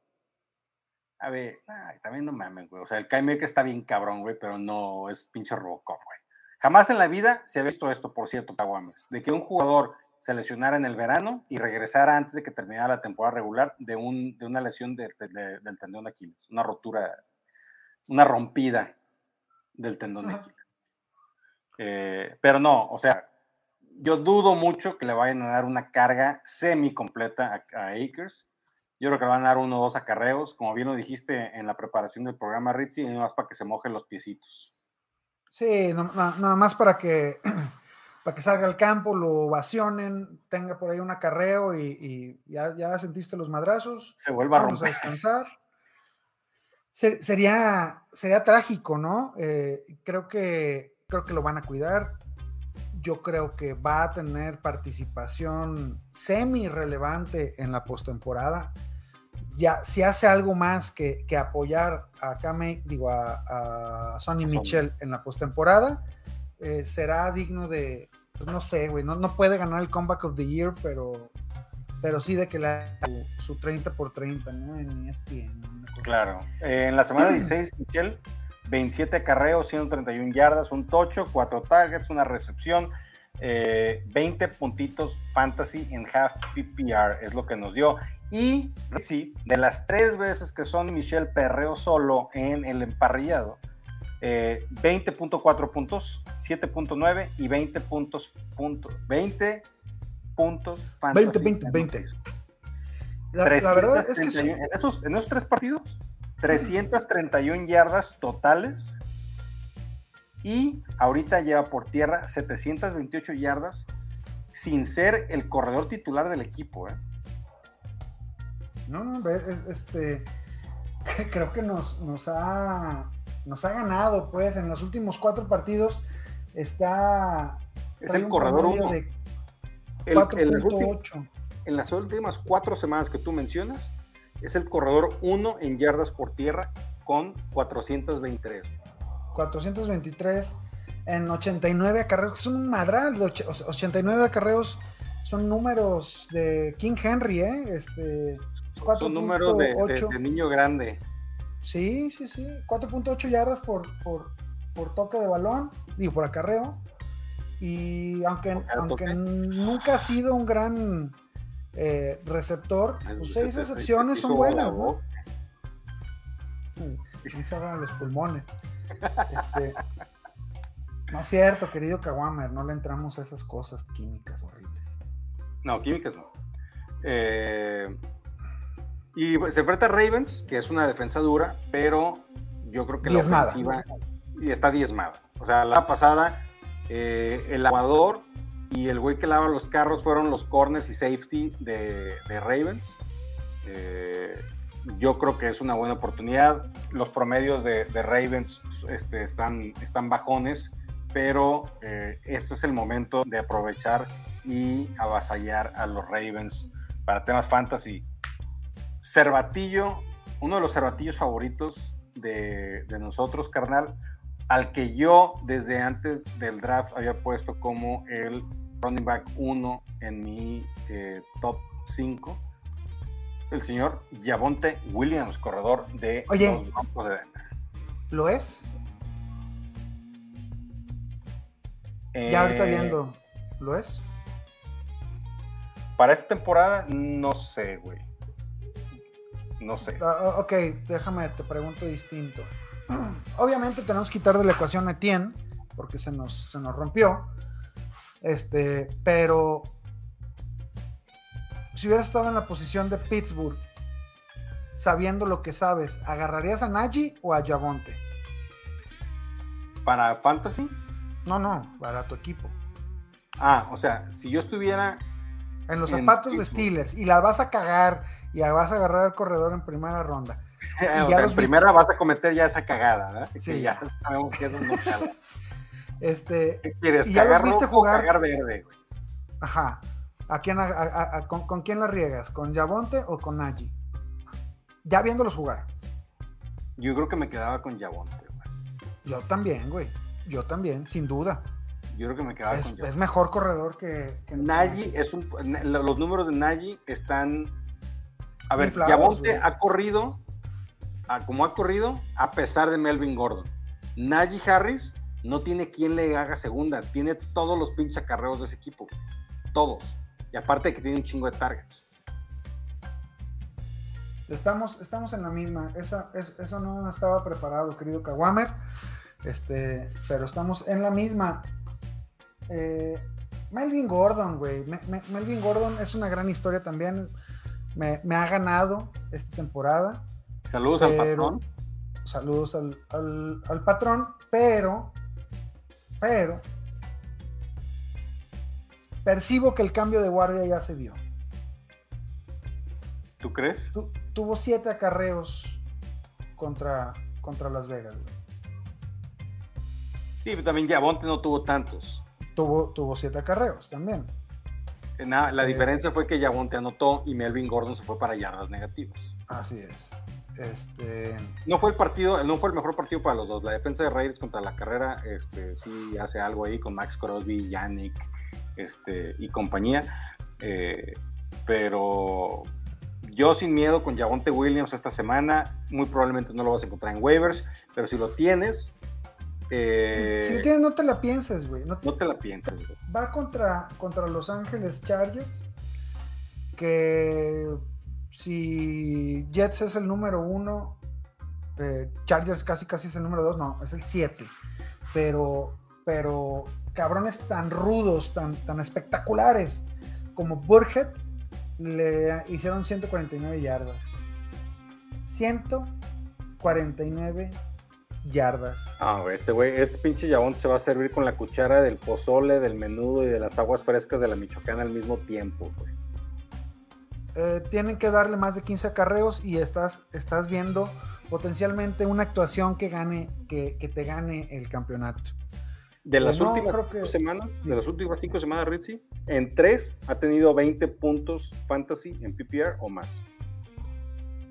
A ver, también no mames, güey. O sea, el K-Maker está bien cabrón, güey, pero no es pinche Robocop, güey. Jamás en la vida se ha visto esto, por cierto, Caguames, de que un jugador se lesionara en el verano y regresara antes de que terminara la temporada regular de, un, de una lesión del tendón de Aquiles, una rotura, una rompida del tendón de Aquiles. Eh, pero no, o sea, yo dudo mucho que le vayan a dar una carga semi completa a, Akers. Yo creo que le van a dar uno o dos acarreos, como bien lo dijiste en la preparación del programa Ritzy, y más para que se mojen los piecitos. Sí, nada más para que para que salga al campo, lo ovacionen, tenga por ahí un acarreo y, ya, sentiste los madrazos. Se vuelva a Vamos a descansar. sería, sería trágico, ¿no? Eh, creo, que, creo que lo van a cuidar. Yo creo que va a tener participación semi relevante en la postemporada. Ya, si hace algo más que, apoyar a Kame, digo, a, Sonny Michel en la postemporada, eh, será digno de, pues no sé, güey, no, no puede ganar el Comeback of the Year, pero, pero sí de que la, su, 30 por 30, ¿no? En ESPN. Claro. Eh, en la semana 16, Michel, 27 carreos, 131 yardas, un tocho, 4 targets, una recepción, 20 eh, puntitos fantasy en half PPR, es lo que nos dio. Y sí, de las tres veces que son Michel perreo solo en el emparrillado, 20.4 eh, puntos, 7.9 y 20 puntos, 20 puntos fantasy 20, 20, 20. La, verdad es que en, esos, en esos tres partidos, 331 yardas totales y ahorita lleva por tierra 728 yardas sin ser el corredor titular del equipo. ¿eh? No, no, este, creo que nos, nos ha nos ha ganado, pues, en los últimos cuatro partidos está... Es el corredor 1. El, 4.8. En las últimas cuatro semanas que tú mencionas, es el corredor 1 en yardas por tierra con 423. 423 en 89 acarreos, son un madral, 89 acarreos son números de King Henry, ¿eh? Este, son números de, de, niño grande. Sí, sí, sí. 4.8 yardas por, por, toque de balón, digo, por acarreo. Y aunque, aunque nunca ha sido un gran eh, receptor, pues seis recepciones son buenas, ¿no? sí se los pulmones. Este, no es cierto, querido Kawamer, no le entramos a esas cosas químicas horribles. No, químicas no. Eh, y se enfrenta a Ravens, que es una defensa dura, pero yo creo que la ofensiva está diezmada. O sea, la pasada, eh, el lavador y el güey que lava los carros fueron los corners y safety de, Ravens. Eh, yo creo que es una buena oportunidad. Los promedios de, Ravens este, están, están bajones, pero eh, este es el momento de aprovechar y avasallar a los Ravens para temas fantasy. Cervatillo, uno de los cervatillos favoritos de, nosotros, carnal, al que yo desde antes del draft había puesto como el running back 1 en mi eh, top 5, el señor Yavonte Williams, corredor de los Broncos de Denver. ¿Lo es? ya ahorita eh, viendo, ¿lo es? Para esta temporada, no sé, güey. No sé. Ah, ok, déjame, te pregunto distinto. Obviamente tenemos que quitar de la ecuación a Etienne, porque se nos, se nos rompió. Este, pero si hubieras estado en la posición de Pittsburgh, sabiendo lo que sabes, ¿agarrarías a Nagy o a Javonte? ¿Para Fantasy? No, no, para tu equipo. Ah, o sea, si yo estuviera en los zapatos de Steelers y la vas a cagar y vas a agarrar al corredor en primera ronda. o sea, en primera vas a cometer ya esa cagada, ¿eh? Sí, ya sabemos que eso no Este, ¿Qué quieres? Y ¿Cagar viste jugar? cagar verde, güey? Ajá. ¿A quién, con, quién la riegas? ¿Con Yabonte o con Nagy? Ya viéndolos jugar. Yo creo que me quedaba con Yabonte, güey. Yo también, güey. Yo también, sin duda. Yo creo que me quedaba es, con Es mejor corredor que. Nagy es un. Los números de Nagy están. A ver, Yabonte ha corrido. como ha corrido, a pesar de Melvin Gordon. Nagy Harris no tiene quien le haga segunda. Tiene todos los pinches acarreos de ese equipo. Todos. Y aparte de que tiene un chingo de targets. Estamos, estamos en la misma. Esa, eso no estaba preparado, querido Kawamer. Este, pero estamos en la misma. Eh, Melvin Gordon, güey. Melvin Gordon es una gran historia también. Me, ha ganado esta temporada. Saludos al patrón. Saludos al, patrón, pero, pero, percibo que el cambio de guardia ya se dio. ¿Tú crees? tuvo siete acarreos contra, contra Las Vegas, güey. Sí, pero también Yabonte no tuvo tantos tuvo, tuvo siete acarreos también. Eh, la eh, diferencia fue que Yabonte anotó y Melvin Gordon se fue para yardas negativas. Así es. Este... No fue el partido, no fue el mejor partido para los dos. La defensa de Raiders contra la carrera, este, sí hace algo ahí con Max Crosby, Yannick, este, y compañía. Eh, pero yo sin miedo con Yabonte Williams esta semana, muy probablemente no lo vas a encontrar en waivers, pero si lo tienes, eh, si tienes, no te la pienses, güey. No, te la pienses, güey. Va contra, contra Los Ángeles Chargers. Que si Jets es el número uno, eh, Chargers casi casi es el número dos, no, es el siete. Pero, pero cabrones tan rudos, tan, tan espectaculares como Burhead le hicieron 149 yardas. 149 yardas. Ah, este güey, este pinche yabón se va a servir con la cuchara del pozole, del menudo y de las aguas frescas de la Michoacana al mismo tiempo, güey. Eh, tienen que darle más de 15 acarreos y estás, estás viendo potencialmente una actuación que gane, que, te gane el campeonato. De las últimas cinco semanas, de las últimas cinco semanas, Ritzy, en tres ha tenido 20 puntos fantasy en PPR o más.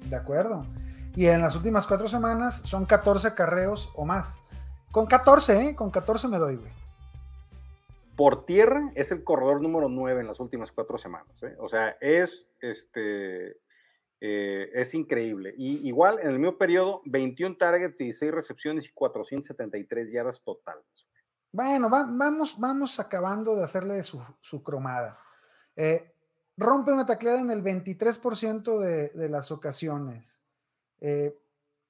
De acuerdo. Y en las últimas cuatro semanas son 14 carreos o más. Con 14, ¿eh? Con 14 me doy, güey. Por tierra es el corredor número 9 en las últimas cuatro semanas. ¿eh? O sea, es, este, eh, es increíble. Y igual, en el mismo periodo, 21 targets, 16 recepciones y 473 yardas totales. Bueno, vamos, vamos acabando de hacerle su, cromada. Eh, rompe una tacleada en el 23% de, de las ocasiones. Eh,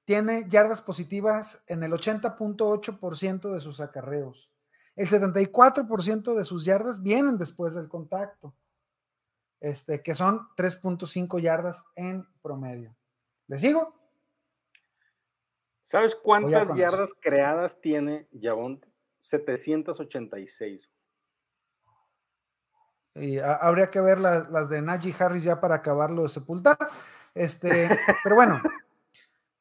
tiene yardas positivas en el 80.8% de sus acarreos. El 74% de sus yardas vienen después del contacto, este, que son 3.5 yardas en promedio. ¿Les digo? ¿Sabes cuántas yardas creadas tiene Yavonte? 786. Y habría que ver las de Najee Harris ya para acabarlo de sepultar. Este, pero bueno.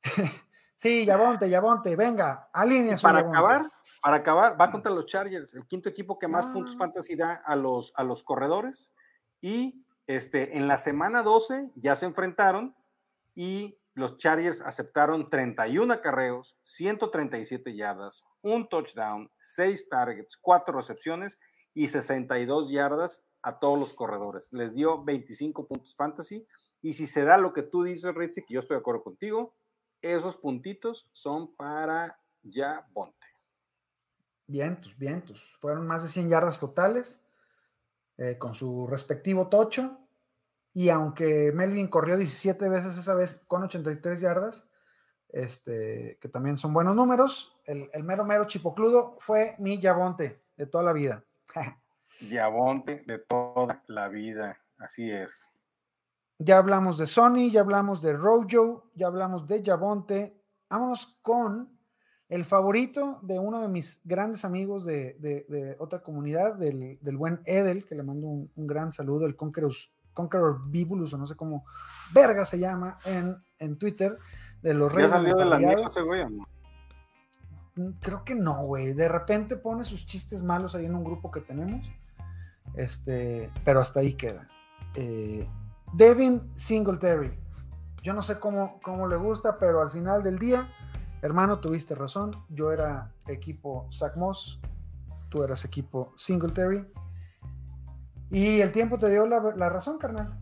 sí, Yavonte, Yavonte, venga, alinea Para acabar, para acabar, va contra los Chargers, el quinto equipo que más puntos ah. fantasy da a los, a los corredores. Y este, en la semana 12 ya se enfrentaron y los Chargers aceptaron 31 acarreos, 137 yardas, un touchdown, 6 targets, 4 recepciones y 62 yardas a todos los corredores. Les dio 25 puntos fantasy. Y si se da lo que tú dices, Ritzy, que yo estoy de acuerdo contigo, esos puntitos son para ya Bonte. Vientos, vientos. Fueron más de 100 yardas totales eh, con su respectivo tocho. Y aunque Melvin corrió 17 veces esa vez con 83 yardas, este, que también son buenos números, el, mero mero chipocludo fue mi Yabonte de toda la vida. Yabonte de toda la vida, así es. Ya hablamos de Sony, ya hablamos de Rojo, ya hablamos de Yabonte. Vámonos con el favorito de uno de mis grandes amigos de, otra comunidad, del, buen Edel, que le mando un, gran saludo, el Conqueror, Conqueror Bibulus, o no sé cómo verga se llama en, en Twitter, de los Reyes. ¿Ya salió de la ese güey mm, Creo que no, güey. De repente pone sus chistes malos ahí en un grupo que tenemos. Este, pero hasta ahí queda. Eh, Devin Singletary. Yo no sé cómo, cómo le gusta, pero al final del día, hermano, tuviste razón. Yo era equipo Zach Moss, tú eras equipo Singletary. Y el tiempo te dio la, razón, carnal.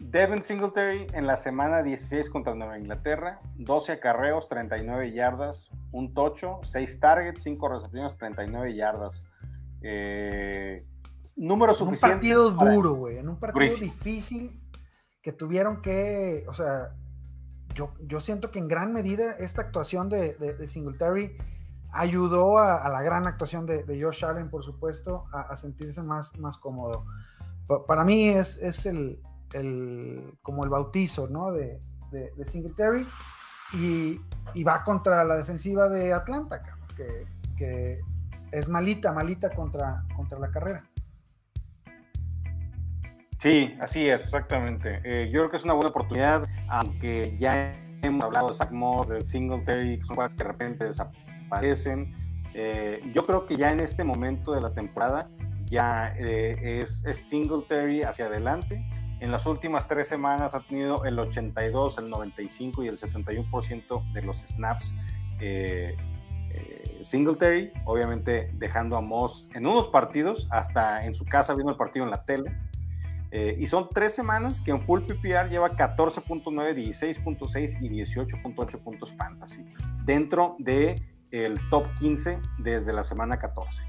Devin Singletary en la semana 16 contra Nueva Inglaterra, 12 acarreos, 39 yardas, un tocho, 6 targets, 5 recepciones, 39 yardas. Eh, número suficiente. En un partido duro, güey. En un partido difícil que tuvieron que. O sea, yo, yo siento que en gran medida esta actuación de, de, Singletary ayudó a, la gran actuación de, Josh Allen, por supuesto, a, sentirse más, más cómodo. para mí es, es el, el, como el bautizo ¿no? de, Singletary y, y, va contra la defensiva de Atlanta, que, que es malita, malita contra, contra la carrera. Sí, así es, exactamente. Eh, yo creo que es una buena oportunidad, aunque ya hemos hablado de Zach Moss, de Singletary, que son cosas que de repente desaparecen. Eh, yo creo que ya en este momento de la temporada ya eh, es, es, Singletary hacia adelante. En las últimas tres semanas ha tenido el 82, el 95 y el 71% de los snaps Singletary, obviamente dejando a Moss en unos partidos, hasta en su casa viendo el partido en la tele. Eh, y son tres semanas que en full PPR lleva 14.9, 16.6 y 18.8 puntos fantasy, dentro el top 15 desde la semana 14.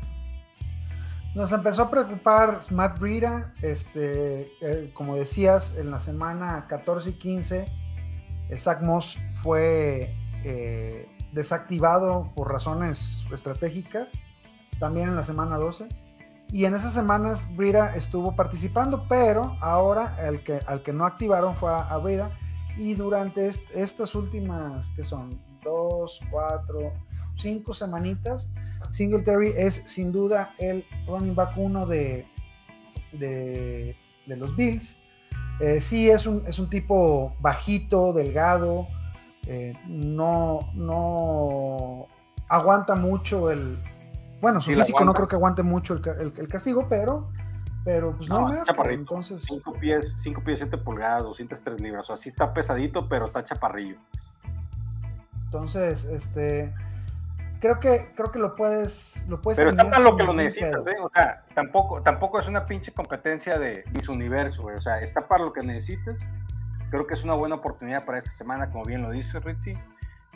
Nos empezó a preocupar Matt Breida, este, eh, como decías, en la semana 14 y 15, eh, Zach Moss fue desactivado por razones estratégicas, también en la semana 12 y en esas semanas Brida estuvo participando, pero ahora el que, al que no activaron fue a, Brida. Y durante estas últimas, que son dos, cuatro, cinco semanitas, Singletary es sin duda el running back uno de, de, los Bills. Eh, sí, es un, es un tipo bajito, delgado, eh, no, no aguanta mucho el, bueno, su físico no creo que aguante mucho el, castigo, pero, pero pues no, hay más. Entonces... 5 pies, 5 pies 7 pulgadas, 203 libras. O sea, sí está pesadito, pero está chaparrillo. Entonces, este. Creo que, creo que lo puedes, lo puedes Pero está para lo que lo necesitas, ¿eh? O sea, tampoco, tampoco es una pinche competencia de Miss Universo, güey. O sea, está para lo que necesitas. Creo que es una buena oportunidad para esta semana, como bien lo dice Ritzy.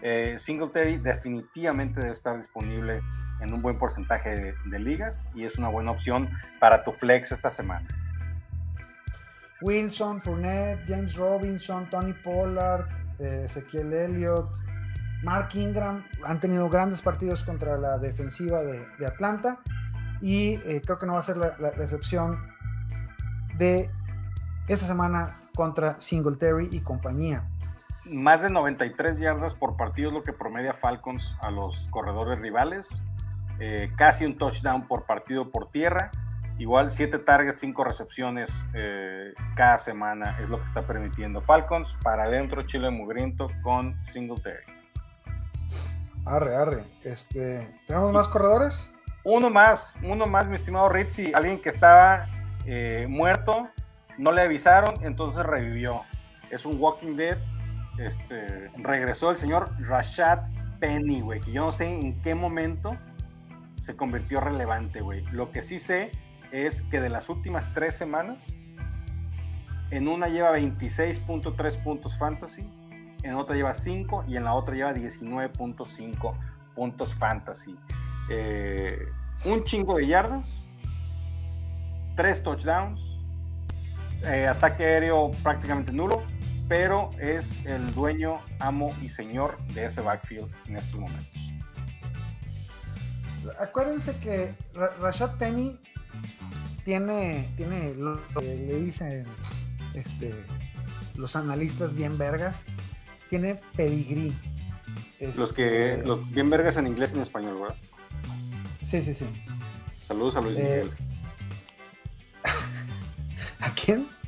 Eh, Singletary definitivamente debe estar disponible en un buen porcentaje de, ligas y es una buena opción para tu flex esta semana. Wilson, Fournette, James Robinson, Tony Pollard, eh, Ezequiel Elliott, Mark Ingram han tenido grandes partidos contra la defensiva de, Atlanta y eh, creo que no va a ser la, excepción de esta semana contra Singletary y compañía. Más de 93 yardas por partido es lo que promedia Falcons a los corredores rivales. Eh, casi un touchdown por partido por tierra. Igual 7 targets, 5 recepciones eh, cada semana es lo que está permitiendo Falcons. Para adentro, Chile Mugriento con Singletary. Arre, arre. Este, ¿Tenemos más corredores? Uno más, uno más, mi estimado Ritzy. Alguien que estaba eh, muerto, no le avisaron, entonces revivió. Es un Walking Dead. Este, regresó el señor Rashad Penny, que yo no sé en qué momento se convirtió relevante, güey. Lo que sí sé es que de las últimas tres semanas, en una lleva 26.3 puntos fantasy, en otra lleva 5 y en la otra lleva 19.5 puntos fantasy. Eh, un chingo de yardas, tres touchdowns, eh, ataque aéreo prácticamente nulo, pero es el dueño, amo y señor de ese backfield en estos momentos. Acuérdense que Rashad Penny tiene, tiene lo que le dicen este, los analistas bien vergas, tiene pedigrí. los que, este, los bien vergas en inglés y en español, ¿verdad? Sí, sí, sí. Saludos a Luis eh, Miguel. ¿A quién?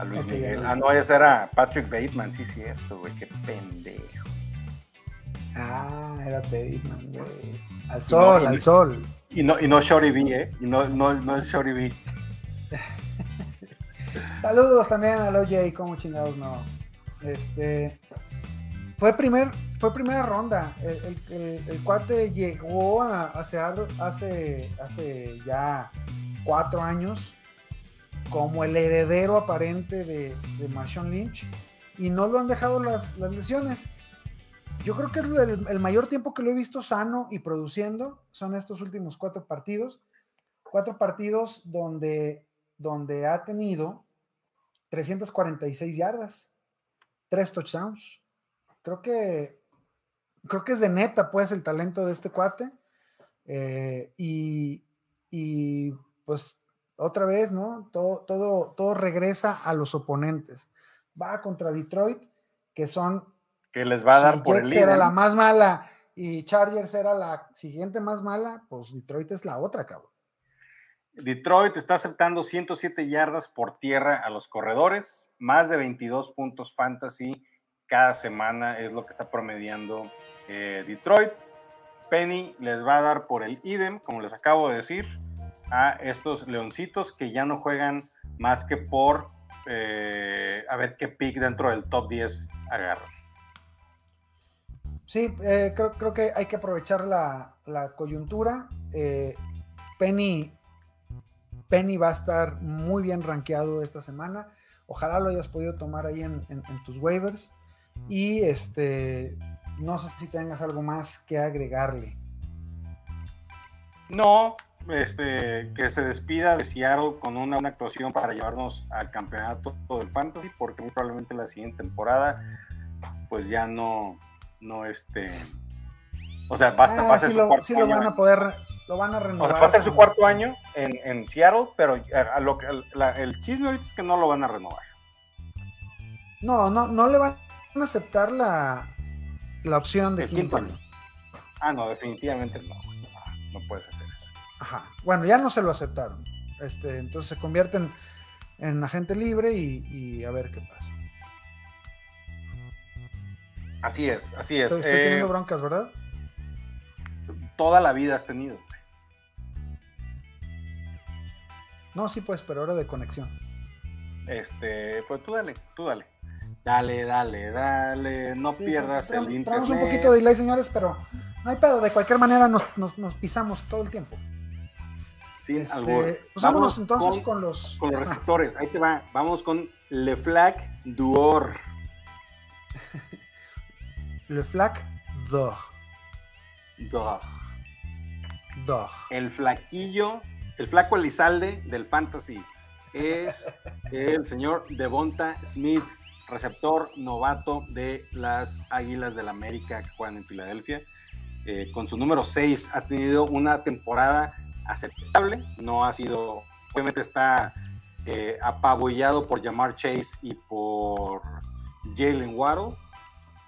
A Luis Miguel. Ah, no, ese era Patrick Bateman, sí, cierto, güey, qué pendejo. Ah, era Bateman, güey. Al sol, al sol. Y no, y no Shorty B, ¿eh? Y no, no, no es Shorty B. Saludos también al OJ, como chingados no. Este. Fue, primer, fue primera ronda. El, cuate llegó a, hace, hace, hace ya cuatro años como el heredero aparente de, de Marshawn Lynch y no lo han dejado las, lesiones. Yo creo que es el, mayor tiempo que lo he visto sano y produciendo son estos últimos cuatro partidos. Cuatro partidos donde, donde ha tenido 346 yardas, tres touchdowns. Creo que, creo que es de neta, pues, el talento de este cuate. Eh, y, y, pues, otra vez, ¿no? Todo, todo, todo regresa a los oponentes. Va contra Detroit, que son que les va a dar por el era la más mala y Chargers era la siguiente más mala, pues Detroit es la otra, cabrón. Detroit está aceptando 107 yardas por tierra a los corredores, más de 22 puntos fantasy cada semana es lo que está promediando eh, Detroit. Penny les va a dar por el idem, como les acabo de decir, a estos leoncitos que ya no juegan más que por eh, a ver qué pick dentro del top 10 agarran. Sí, eh, creo, que hay que aprovechar la, coyuntura. Eh, Penny, Penny va a estar muy bien rankeado esta semana. Ojalá lo hayas podido tomar ahí en, tus waivers. Y este, no sé si tengas algo más que agregarle. No, este, que se despida de Seattle con una, una, actuación para llevarnos al campeonato del fantasy, porque muy probablemente la siguiente temporada, pues ya no, no este. O sea, basta, ah, sí su lo, cuarto sí lo van a poder, lo van a renovar. O sea, va a ser su cuarto año en, en Seattle, pero a lo que, el chisme ahorita es que no lo van a renovar. No, no, no le van a aceptar la, la opción de quinto, año. Ah, no, definitivamente no. No, puedes hacer. Ajá. Bueno, ya no se lo aceptaron. Este, entonces se convierten en agente libre y, y a ver qué pasa. Así es, así es. Estoy, teniendo eh, broncas, ¿verdad? Toda la vida has tenido. No, sí, pues, pero ahora de conexión. Este, pues tú dale, tú dale. Dale, dale, dale, no pierdas el internet. Tenemos un poquito de delay, señores, pero no hay pedo, de cualquier manera nos, pisamos todo el tiempo. Sin este, Pues vámonos entonces con, los... Con los receptores, ahí te va, vamos con Le Flac Duor. Le Flac Dog. Dog. Dog. El flaquillo, el flaco Elizalde del fantasy es el señor Devonta Smith. receptor novato de las Águilas del la América que juegan en Filadelfia. Eh, con su número 6 ha tenido una temporada aceptable, no ha sido, obviamente está eh, apabullado por Jamar Chase y por Jalen Waddle,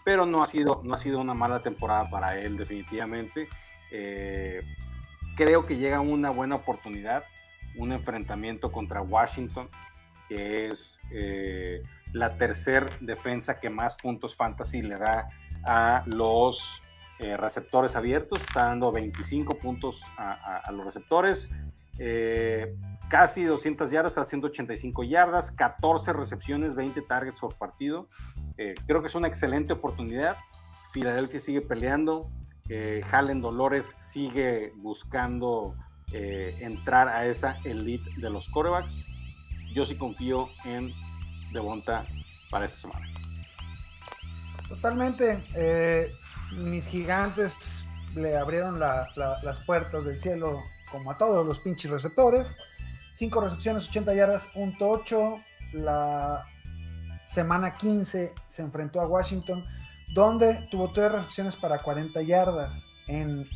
pero no ha sido, no ha sido una mala temporada para él definitivamente. Eh, creo que llega una buena oportunidad, un enfrentamiento contra Washington, que es eh, la tercer defensa que más puntos fantasy le da a los eh, receptores abiertos, está dando 25 puntos a, los receptores, eh, casi 200 yardas, está haciendo 85 yardas, 14 recepciones, 20 targets por partido. creo que es una excelente oportunidad. Filadelfia sigue peleando, Jalen Dolores sigue buscando entrar a esa elite de los corebacks yo sí confío en Devonta para esta semana. Totalmente. Eh, mis gigantes le abrieron las puertas del cielo como a todos los pinches receptores. Cinco recepciones, 80 yardas, punto 8. La semana 15 se enfrentó a Washington, donde tuvo tres recepciones para 40 yardas en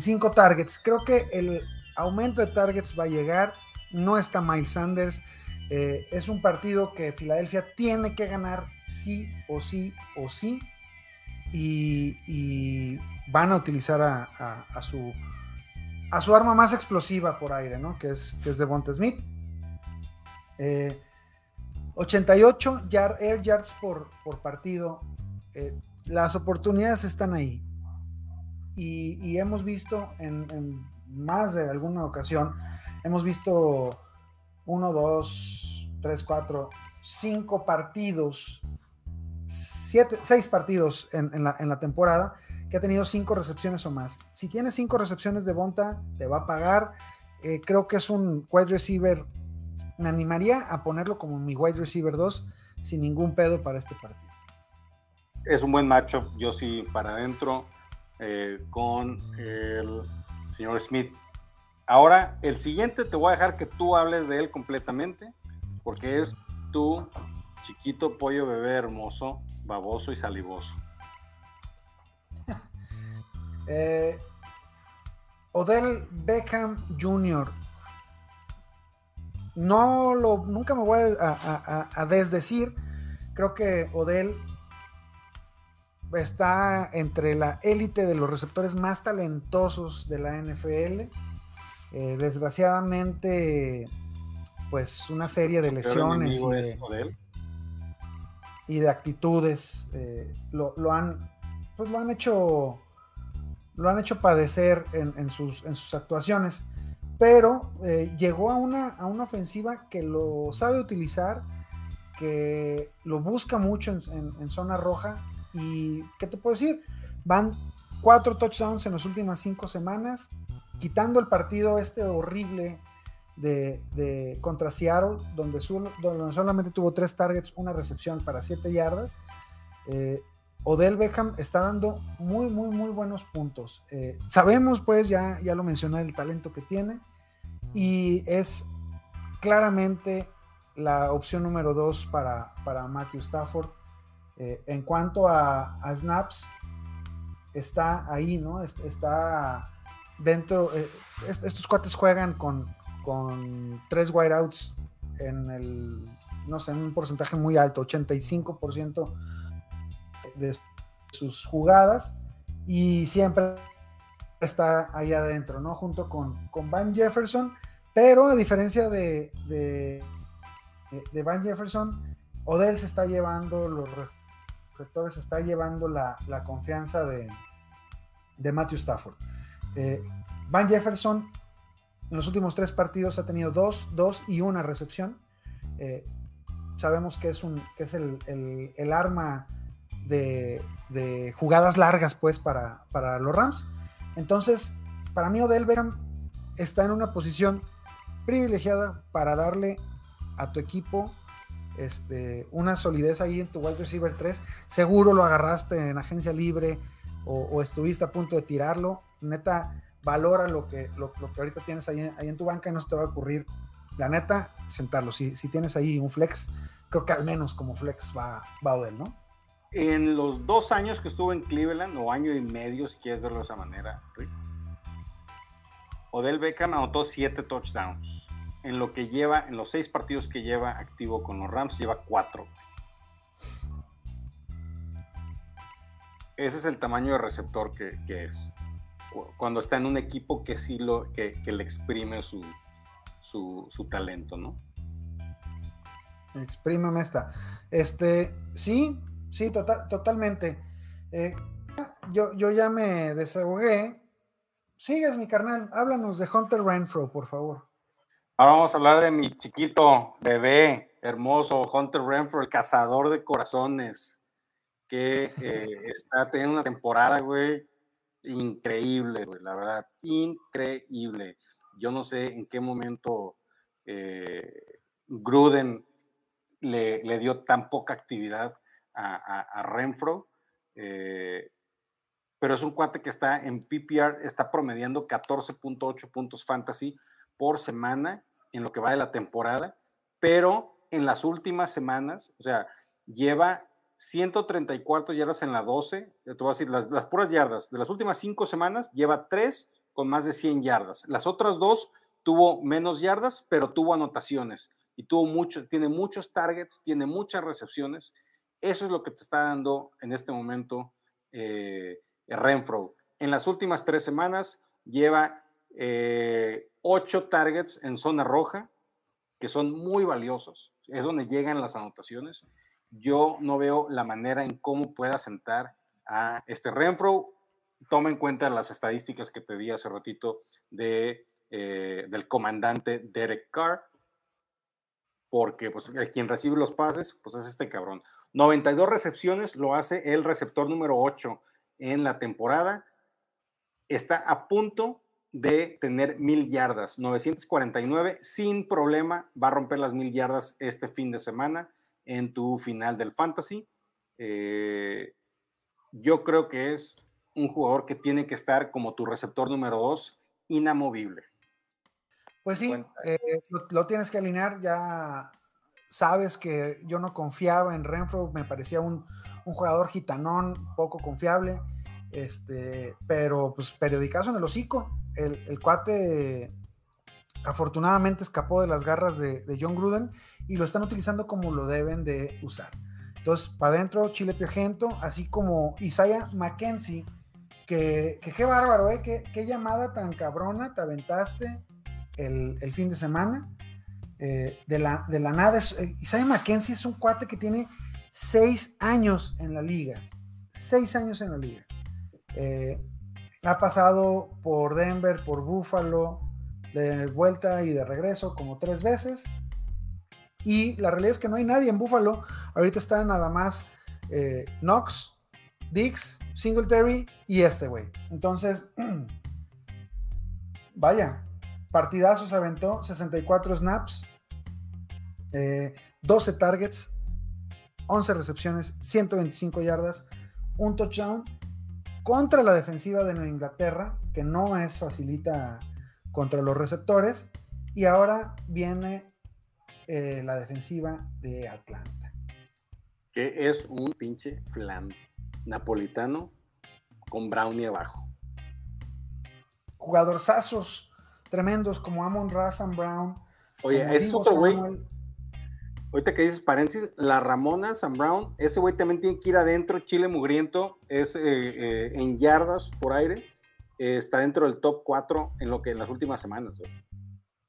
cinco targets. Creo que el aumento de targets va a llegar no está Miles Sanders. Eh, es un partido que Filadelfia tiene que ganar sí o sí o sí. Y, van a utilizar a, su, a su arma más explosiva por aire, ¿no? Que es, que es Smith. 88 eh, air yards por, por partido. Eh, las oportunidades están ahí. Y, hemos visto en, en, más de alguna ocasión Hemos visto uno, dos, tres, cuatro, cinco partidos, seis partidos en, la, temporada que ha tenido cinco recepciones o más. Si tiene cinco recepciones de Bonta, te va a pagar. Eh, creo que es un wide receiver. Me animaría a ponerlo como mi wide receiver 2 sin ningún pedo para este partido. Es un buen macho, yo sí para adentro eh, con el señor Smith Ahora, el siguiente te voy a dejar que tú hables de él completamente, porque es tu chiquito pollo bebé hermoso, baboso y salivoso. eh, Odell Beckham Jr. No lo, nunca me voy a, desdecir. Creo que Odell está entre la élite de los receptores más talentosos de la NFL eh, desgraciadamente, pues una serie de lesiones y de, actitudes eh, lo, han, pues lo han hecho, lo han hecho padecer en, sus, en sus actuaciones. Pero eh, llegó a una, a una ofensiva que lo sabe utilizar, que lo busca mucho en, en zona roja. Y, ¿qué te puedo decir? Van cuatro touchdowns en las últimas cinco semanas quitando el partido este horrible de, contra Seattle, donde, solamente tuvo tres targets, una recepción para siete yardas, eh, Odell Beckham está dando muy, muy, muy buenos puntos. Eh, sabemos, pues, ya, ya lo mencioné, el talento que tiene y es claramente la opción número dos para, para Matthew Stafford. Eh, en cuanto a, a, snaps, está ahí, ¿no? Está dentro, eh, estos cuates juegan con, con tres wideouts en el, no sé, en un porcentaje muy alto, 85% de sus jugadas y siempre está ahí adentro, ¿no? Junto con, con Van Jefferson, pero a diferencia de, de, Van Jefferson, Odell se está llevando, los reflectores se está llevando la, la confianza de, de Matthew Stafford. Eh, Van Jefferson en los últimos tres partidos ha tenido dos, dos y una recepción. Eh, sabemos que es, un, que es el, arma de, jugadas largas pues para, para, los Rams. Entonces, para mí Odell Beckham está en una posición privilegiada para darle a tu equipo este, una solidez ahí en tu wide receiver 3. Seguro lo agarraste en agencia libre o estuviste a punto de tirarlo neta, valora lo que, lo, que ahorita tienes ahí, ahí, en tu banca y no se te va a ocurrir la neta, sentarlo. Si, si tienes ahí un flex, creo que al menos como flex va, va Odell, ¿no? En los dos años que estuvo en Cleveland, o año y medio, si quieres verlo de esa manera, Rick, Odell Beckham anotó siete touchdowns. En lo que lleva, en los seis partidos que lleva activo con los Rams, lleva cuatro. Ese es el tamaño de receptor que, es. Cuando está en un equipo que sí lo, que, le exprime su, su, talento, ¿no? Exprímeme esta. Este, sí, sí, total, totalmente. Eh, yo, yo ya me desahogué Sigues, mi carnal. Háblanos de Hunter Renfro, por favor. Ahora vamos a hablar de mi chiquito, bebé, hermoso, Hunter Renfro, el cazador de corazones, que eh, está teniendo una temporada, güey, increíble, güey, la verdad, increíble. Yo no sé en qué momento eh, Gruden le, dio tan poca actividad a, Renfro. Eh, pero es un cuate que está en PPR, está promediando 14.8 puntos fantasy por semana en lo que va de la temporada, pero en las últimas semanas, o sea, lleva 134 yardas en la 12, te voy a decir, las, puras yardas, de las últimas cinco semanas, lleva tres con más de 100 yardas. Las otras dos tuvo menos yardas, pero tuvo anotaciones y tuvo mucho, tiene muchos targets, tiene muchas recepciones. Eso es lo que te está dando en este momento eh, Renfro. En las últimas tres semanas lleva eh, ocho targets en zona roja, que son muy valiosos. Es donde llegan las anotaciones. Yo no veo la manera en cómo pueda sentar a este Renfro. Toma en cuenta las estadísticas que te di hace ratito de, eh, del comandante Derek Carr, porque pues, quien recibe los pases pues, es este cabrón. 92 recepciones lo hace el receptor número 8 en la temporada. Está a punto de tener mil yardas, 949, sin problema, va a romper las mil yardas este fin de semana en tu final del fantasy. Eh, yo creo que es un jugador que tiene que estar como tu receptor número dos, inamovible. Pues sí, eh, lo, tienes que alinear, ya sabes que yo no confiaba en Renfro, me parecía un, un jugador gitanón, poco confiable, este, pero pues periodicazo en el hocico. El, el cuate afortunadamente escapó de las garras de, John Gruden y lo están utilizando como lo deben de usar. Entonces, para adentro, Chile Piojento, así como Isaiah McKenzie, que, qué bárbaro, ¿eh? Qué, llamada tan cabrona te aventaste el, fin de semana. Eh, de, la, de la nada, eh, Isaiah McKenzie es un cuate que tiene seis años en la liga. Seis años en la liga. Eh, ha pasado por Denver, por Buffalo, de vuelta y de regreso como tres veces. Y la realidad es que no hay nadie en Buffalo. Ahorita están nada más eh, Knox, Dix, Singletary y este güey. Entonces, vaya, partidazos aventó, 64 snaps, 12 eh, targets, 11 recepciones, 125 yardas, un touchdown contra la defensiva de Inglaterra, que no es facilita contra los receptores, y ahora viene eh, la defensiva de Atlanta. Que es un pinche flan napolitano con Brownie abajo. Jugadorzazos tremendos como Amon Razan Brown. Oye, es otro güey ahorita que dices paréntesis, la Ramona Sam Brown, ese güey también tiene que ir adentro, Chile Mugriento, es eh, eh, en yardas por aire, eh, está dentro del top 4 en lo que en las últimas semanas.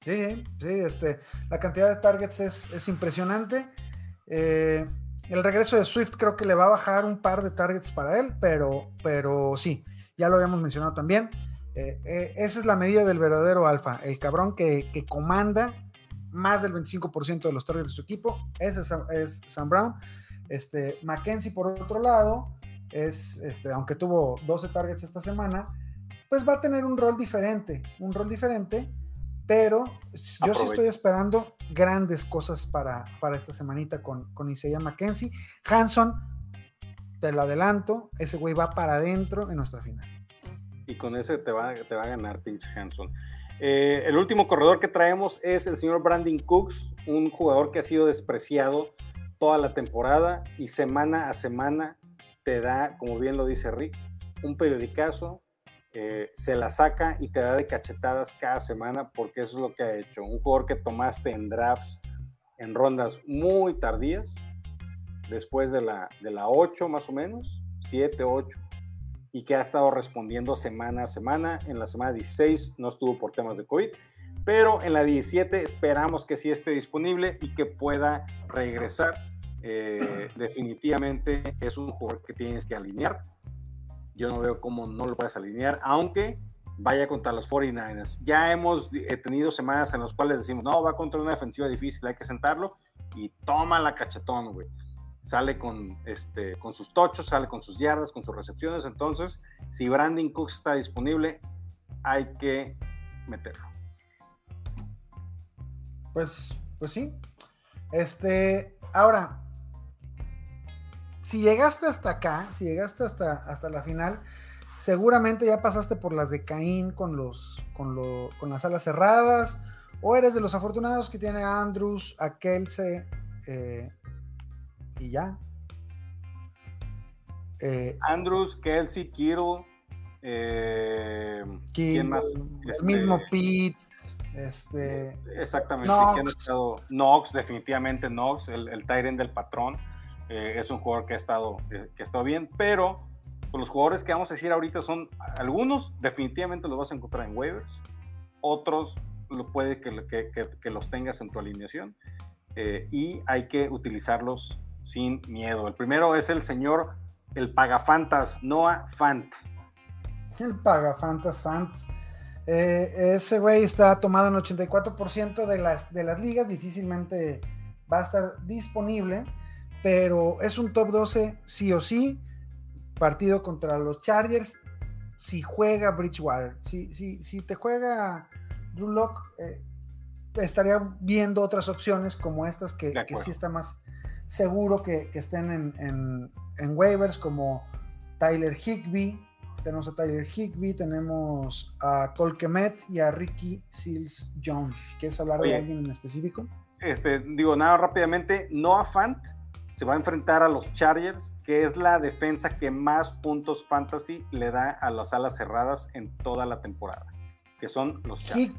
Sí, sí, este, la cantidad de targets es, impresionante. el regreso de Swift creo que le va a bajar un par de targets para él, pero, pero sí, ya lo habíamos mencionado también. esa es la medida del verdadero alfa, el cabrón que, que comanda más del 25% de los targets de su equipo. Ese es, Sam Brown. Este, Mackenzie, por otro lado, es, este, aunque tuvo 12 targets esta semana, pues va a tener un rol diferente, un rol diferente, pero yo sí estoy esperando grandes cosas para, para esta semanita con, con Isaiah Mackenzie. Hanson, te lo adelanto, ese güey va para adentro en nuestra final. Y con ese te va, te va a ganar pinche Hanson. Eh, el último corredor que traemos es el señor Brandon Cooks, un jugador que ha sido despreciado toda la temporada y semana a semana te da, como bien lo dice Rick, un periodicazo, eh, se la saca y te da de cachetadas cada semana porque eso es lo que ha hecho. Un jugador que tomaste en drafts en rondas muy tardías, después de la, de la 8 más o menos, 7, 8, y que ha estado respondiendo semana a semana. En la semana 16 no estuvo por temas de COVID, pero en la 17 esperamos que sí esté disponible y que pueda regresar. Eh, definitivamente es un jugador que tienes que alinear. Yo no veo cómo no lo puedes alinear, aunque vaya contra los 49ers. Ya hemos eh, tenido semanas en las cuales decimos, no, va contra una defensiva difícil, hay que sentarlo y toma la cachetón, güey. Sale con, este, con sus tochos, sale con sus yardas, con sus recepciones. Entonces, si Brandon Cooks está disponible, hay que meterlo. Pues, pues sí. Este, ahora, si llegaste hasta acá, si llegaste hasta, hasta la final, seguramente ya pasaste por las de Caín con, los, con, con las alas cerradas, o eres de los afortunados que tiene a Andrews, a Kelsey eh, y ya. Eh, Andrews, Kelsey, Kittle, eh, ¿quién más? El este, mismo Pete. Este, exactamente, Knox. Knox, definitivamente Knox, el, el Tyrant del patrón. Es un jugador que ha estado, que ha bien, pero pues, los jugadores que vamos a decir ahorita son, algunos definitivamente los vas a encontrar en waivers, otros lo puede que, los tengas en tu alineación eh, y hay que utilizarlos sin miedo. El primero es el señor, el Pagafantas, Noah Fant. El Pagafantas Fant. Eh, ese güey está tomado en 84% de las, de las ligas, difícilmente va a estar disponible, pero es un top 12 sí o sí partido contra los Chargers, si juega Bridgewater, si, si, si te juega Drew Locke, eh, estaría viendo otras opciones como estas que, que sí está más seguro que, que estén en, en, waivers, como Tyler Higby. Tenemos a Tyler Higby, tenemos a Cole Kemet y a Ricky Seals Jones. ¿Quieres hablar de alguien en específico? Este, digo, nada rápidamente, Noah Fant se va a enfrentar a los Chargers, que es la defensa que más puntos fantasy le da a las alas cerradas en toda la temporada, que son los Chargers.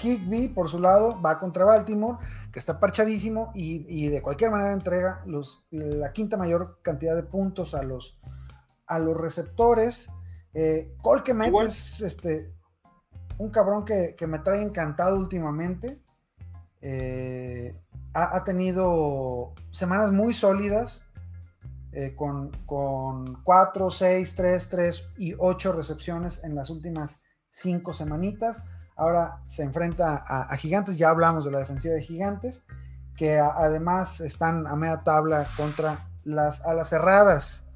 Higby, por su lado, va contra Baltimore, que está parchadísimo y, de cualquier manera entrega los, la quinta mayor cantidad de puntos a los, a los receptores. Eh, es este, un cabrón que, que, me trae encantado últimamente. Eh, ha, tenido semanas muy sólidas, eh, con, con 4, 6, 3, 3 y 8 recepciones en las últimas 5 semanitas. Ahora se enfrenta a, Gigantes, ya hablamos de la defensiva de Gigantes, que además están a media tabla contra las alas cerradas.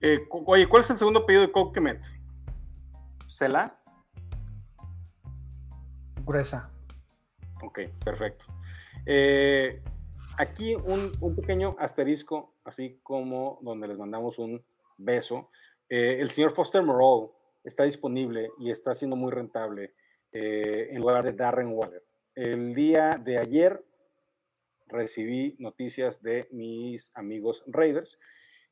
Eh, oye, ¿cuál es el segundo pedido de Coke que mete? ¿Cela? Gruesa. Ok, perfecto. Eh, aquí un, pequeño asterisco, así como donde les mandamos un beso. Eh, el señor Foster Moreau está disponible y está siendo muy rentable eh, en lugar de Darren Waller. El día de ayer recibí noticias de mis amigos Raiders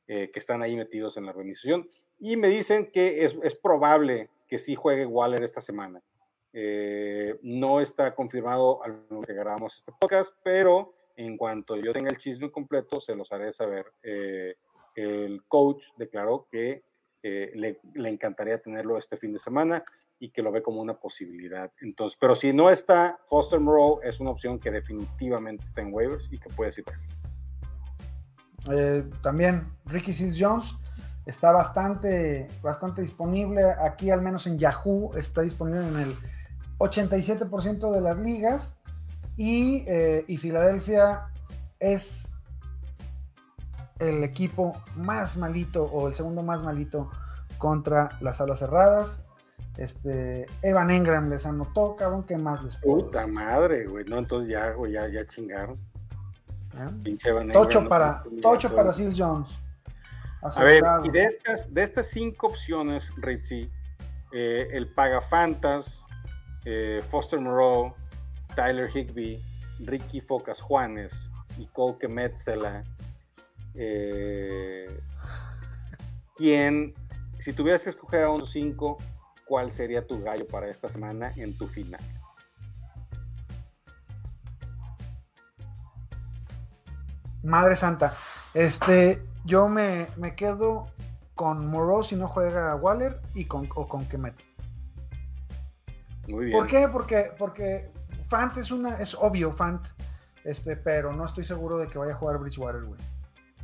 que están ahí metidos en la organización y me dicen que es, es probable que sí juegue Waller esta semana. Eh, no está confirmado al que grabamos este podcast, pero en cuanto yo tenga el chisme completo, se los haré saber. Eh, el coach declaró que eh, le, encantaría tenerlo este fin de semana y que lo ve como una posibilidad. Entonces, pero si no está, Foster Moreau es una opción que definitivamente está en waivers y que puede ir. también Ricky Seals Jones está bastante, bastante disponible. Aquí, al menos en Yahoo, está disponible en el 87% de las ligas eh, y, Filadelfia es el equipo más malito o el segundo más malito contra las alas cerradas. Este, Evan Engram les anotó, cabrón, ¿qué más les puedo Puta madre, güey, no, entonces ya, güey, ya, ya chingaron. Pinche Evan Tocho para, Tocho para Seals Jones. A ver, y de estas, de estas cinco opciones, Ritzy, eh, el Pagafantas, eh, Foster Moreau, Tyler Higby, Ricky Focas Juanes y Colque Metzela. Eh, ¿Quién, si tuvieras que escoger a unos cinco, cuál sería tu gallo para esta semana en tu final? Madre Santa. Este, yo me, me quedo con Moreau si no juega Waller y con, o con Kemet. Muy bien. ¿Por qué? Porque, porque Fant es una, es obvio, Fant, este, pero no estoy seguro de que vaya a jugar Bridgewater, güey.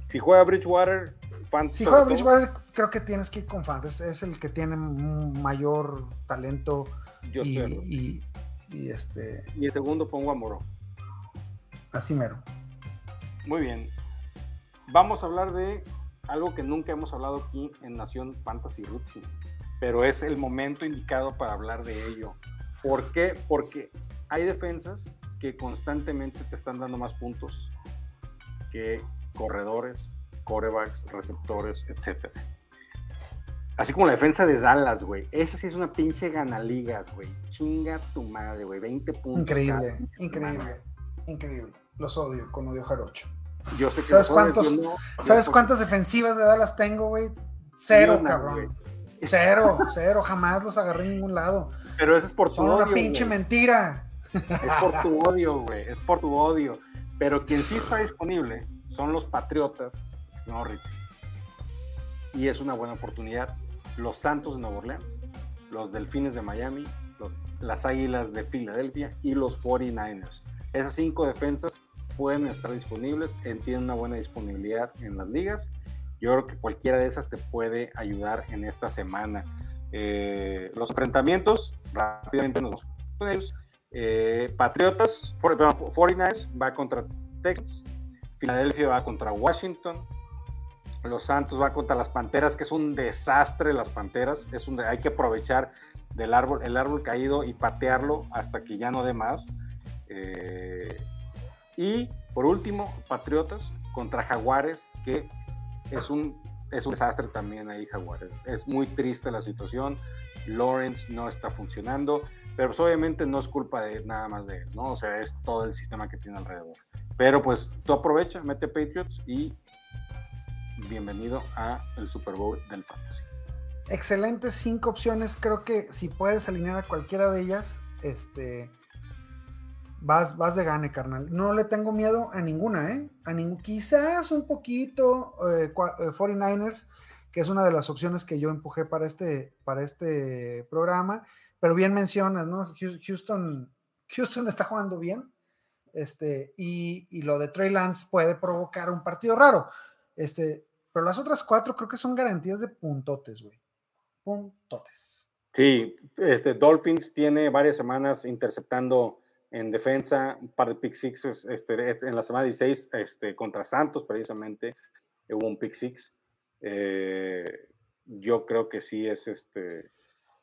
Si juega Bridgewater, Fant. Si juega Bridgewater, creo que tienes que ir con Fant. Es, es el que tiene mayor talento. Yo y, y, y, este. Y el segundo pongo a Moro. Así mero. Muy bien. Vamos a hablar de algo que nunca hemos hablado aquí en Nación Fantasy Roots, pero es el momento indicado para hablar de ello. ¿Por qué? Porque hay defensas que constantemente te están dando más puntos que corredores, corebacks, receptores, etc. Así como la defensa de Dallas, güey. Esa sí es una pinche ganaligas, güey. Chinga tu madre, güey. 20 puntos. Increíble, increíble, semana. increíble. Los odio con odio jarocho. Yo sé que ¿Sabes, cuántos, ¿sabes cuántas defensivas de Dallas tengo, güey? Cero, una, cabrón. Wey. Cero, cero. Jamás los agarré en ningún lado. Pero eso es por tu Son odio. una pinche mentira. Es por tu odio, güey. Es por tu odio. Pero quien sí está disponible son los Patriotas, no Rich. Y es una buena oportunidad. Los Santos de Nueva Orleans, los Delfines de Miami, los, las Águilas de Filadelfia y los 49ers. Esas cinco defensas pueden estar disponibles, tienen una buena disponibilidad en las ligas. Yo creo que cualquiera de esas te puede ayudar en esta semana. Eh, los enfrentamientos, rápidamente nos vamos eh, Patriotas, 49ers va contra Texas, Filadelfia va contra Washington, los Santos va contra las Panteras, que es un desastre las Panteras, es un, hay que aprovechar del árbol, el árbol caído y patearlo hasta que ya no dé más. Eh, y por último, Patriotas contra Jaguares, que es un, es un desastre también ahí, Jaguares. Es muy triste la situación. Lawrence no está funcionando, pero pues obviamente no es culpa de nada más de él, ¿no? O sea, es todo el sistema que tiene alrededor. Pero pues tú aprovecha, mete Patriots y bienvenido a el Super Bowl del Fantasy. Excelentes cinco opciones. Creo que si puedes alinear a cualquiera de ellas, este vas, vas de gane, carnal. No le tengo miedo a ninguna, ¿eh? A quizás un poquito eh, 49ers, que es una de las opciones que yo empujé para este, para este programa, pero bien mencionas, ¿no? Houston, Houston está jugando bien, este, y, y lo de Trey Lance puede provocar un partido raro, este, pero las otras cuatro creo que son garantías de puntotes, güey. Puntotes. Sí, este, Dolphins tiene varias semanas interceptando en defensa, un par de pick sixes este, en la semana 16 este, contra Santos precisamente hubo un pick six. Eh, yo creo que sí es este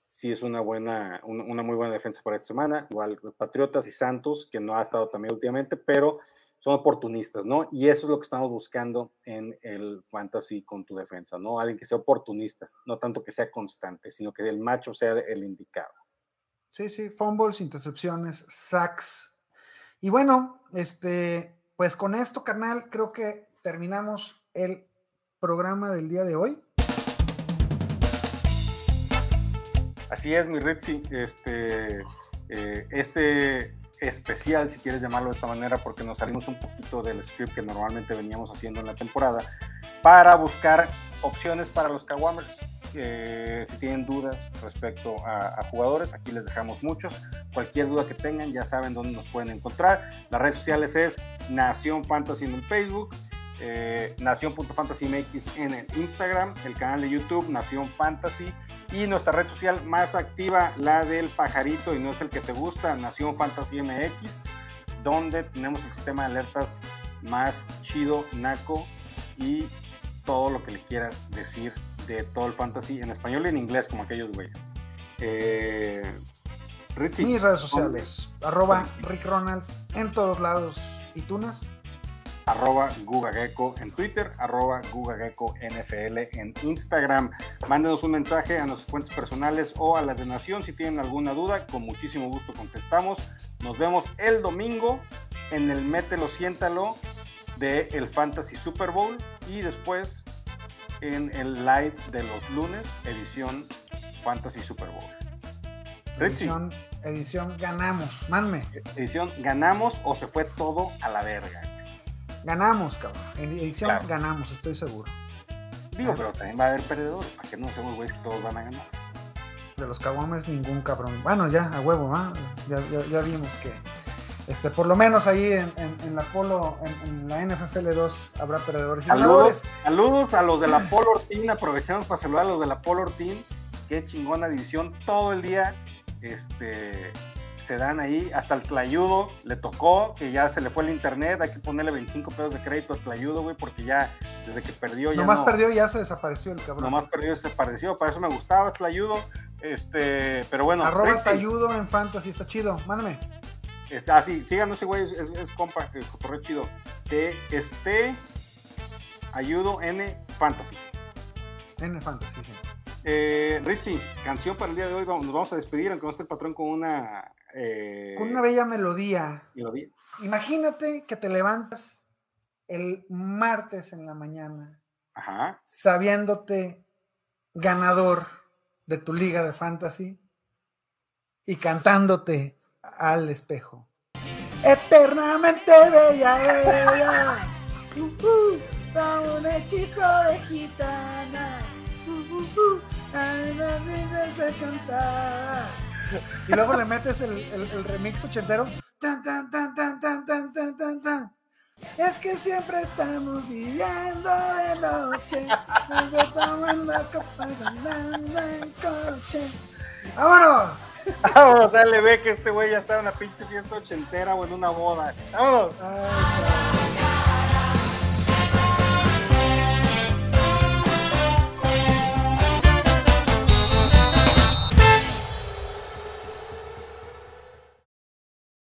sí es una buena una, una, muy buena defensa para esta semana. Igual Patriotas y Santos que no ha estado también últimamente, pero son oportunistas, ¿no? Y eso es lo que estamos buscando en el fantasy con tu defensa, ¿no? Alguien que sea oportunista, no tanto que sea constante, sino que el macho sea el indicado. Sí, sí, fumbles, intercepciones, sacks. Y bueno, este, pues con esto, carnal, creo que terminamos el programa del día de hoy. Así es, mi Ritzy. Este, eh, este especial, si quieres llamarlo de esta manera, porque nos salimos un poquito del script que normalmente veníamos haciendo en la temporada, para buscar opciones para los Kawamers. Si tienen dudas respecto a, a, jugadores, aquí les dejamos muchos. Cualquier duda que tengan, ya saben dónde nos pueden encontrar. Las redes sociales es Nación Fantasy en el Facebook, eh, Nación.fantasymx en el Instagram, el canal de YouTube Nación Fantasy y nuestra red social más activa, la del pajarito y no es el que te gusta, Nación Fantasy MX, donde tenemos el sistema de alertas más chido, naco y todo lo que le quieras decir de todo el fantasy en español y en inglés, como aquellos güeyes. Eh, Richie, Mis redes sociales, ¿dónde? arroba Rick Ronalds en todos lados. ¿Y Tunas? arroba GugaGecko en Twitter, arroba GugaGecko NFL en Instagram. Mándenos un mensaje a nuestras cuentas personales o a las de Nación si tienen alguna duda. Con muchísimo gusto contestamos. Nos vemos el domingo en el Mételo, Siéntalo de el Fantasy Super Bowl y después en el live de los lunes, edición Fantasy Super Bowl. Edición, edición ganamos, manme. Edición ganamos o se fue todo a la verga. Ganamos, cabrón. En edición ganamos, estoy seguro. Digo, pero también va a haber perdedores. ¿Para que no hacemos güeyes que todos van a ganar? De los caguames, ningún cabrón. Bueno, ya, a huevo, ya, ya, vimos que. Este, por lo menos ahí en, en, la Polo, en, la NFL 2 habrá perdedores. Saludos, saludos a los de la Polo Team. Aprovechamos para saludar a los de la Polo Team. Qué chingona división. Todo el día este, se dan ahí, hasta el Tlayudo le tocó, que ya se le fue el internet, hay que ponerle 25 pesos de crédito al Tlayudo, güey, porque ya desde que perdió ya Nomás perdió y ya se desapareció el cabrón. Nomás perdió y se desapareció, para eso me gustaba el Tlayudo, este, pero bueno. Arroba Tlayudo en Fantasy, está chido, mándame. Este, ah, sí, síganos ese güey, es, compa, el correo chido. Te, este, ayudo N Fantasy. N Fantasy, sí. Eh, Ritzy, canción para el día de hoy. Nos vamos a despedir, aunque no esté el patrón con una. Eh, con una bella melodía. melodía. Imagínate que te levantas el martes en la mañana. Ajá. Sabiéndote ganador de tu liga de fantasy y cantándote al espejo. Eternamente bella, bella. Uh, uh, un hechizo de gitana. Y luego le metes el, el, remix ochentero. Tan, tan, tan, tan, tan, tan, tan, tan, tan. Es que siempre estamos viviendo de noche, tomando copas andando en coche. ¡Vámonos! Vámonos, dale, ve que este güey ya está en una pinche fiesta ochentera o en una boda. ¡Vámonos!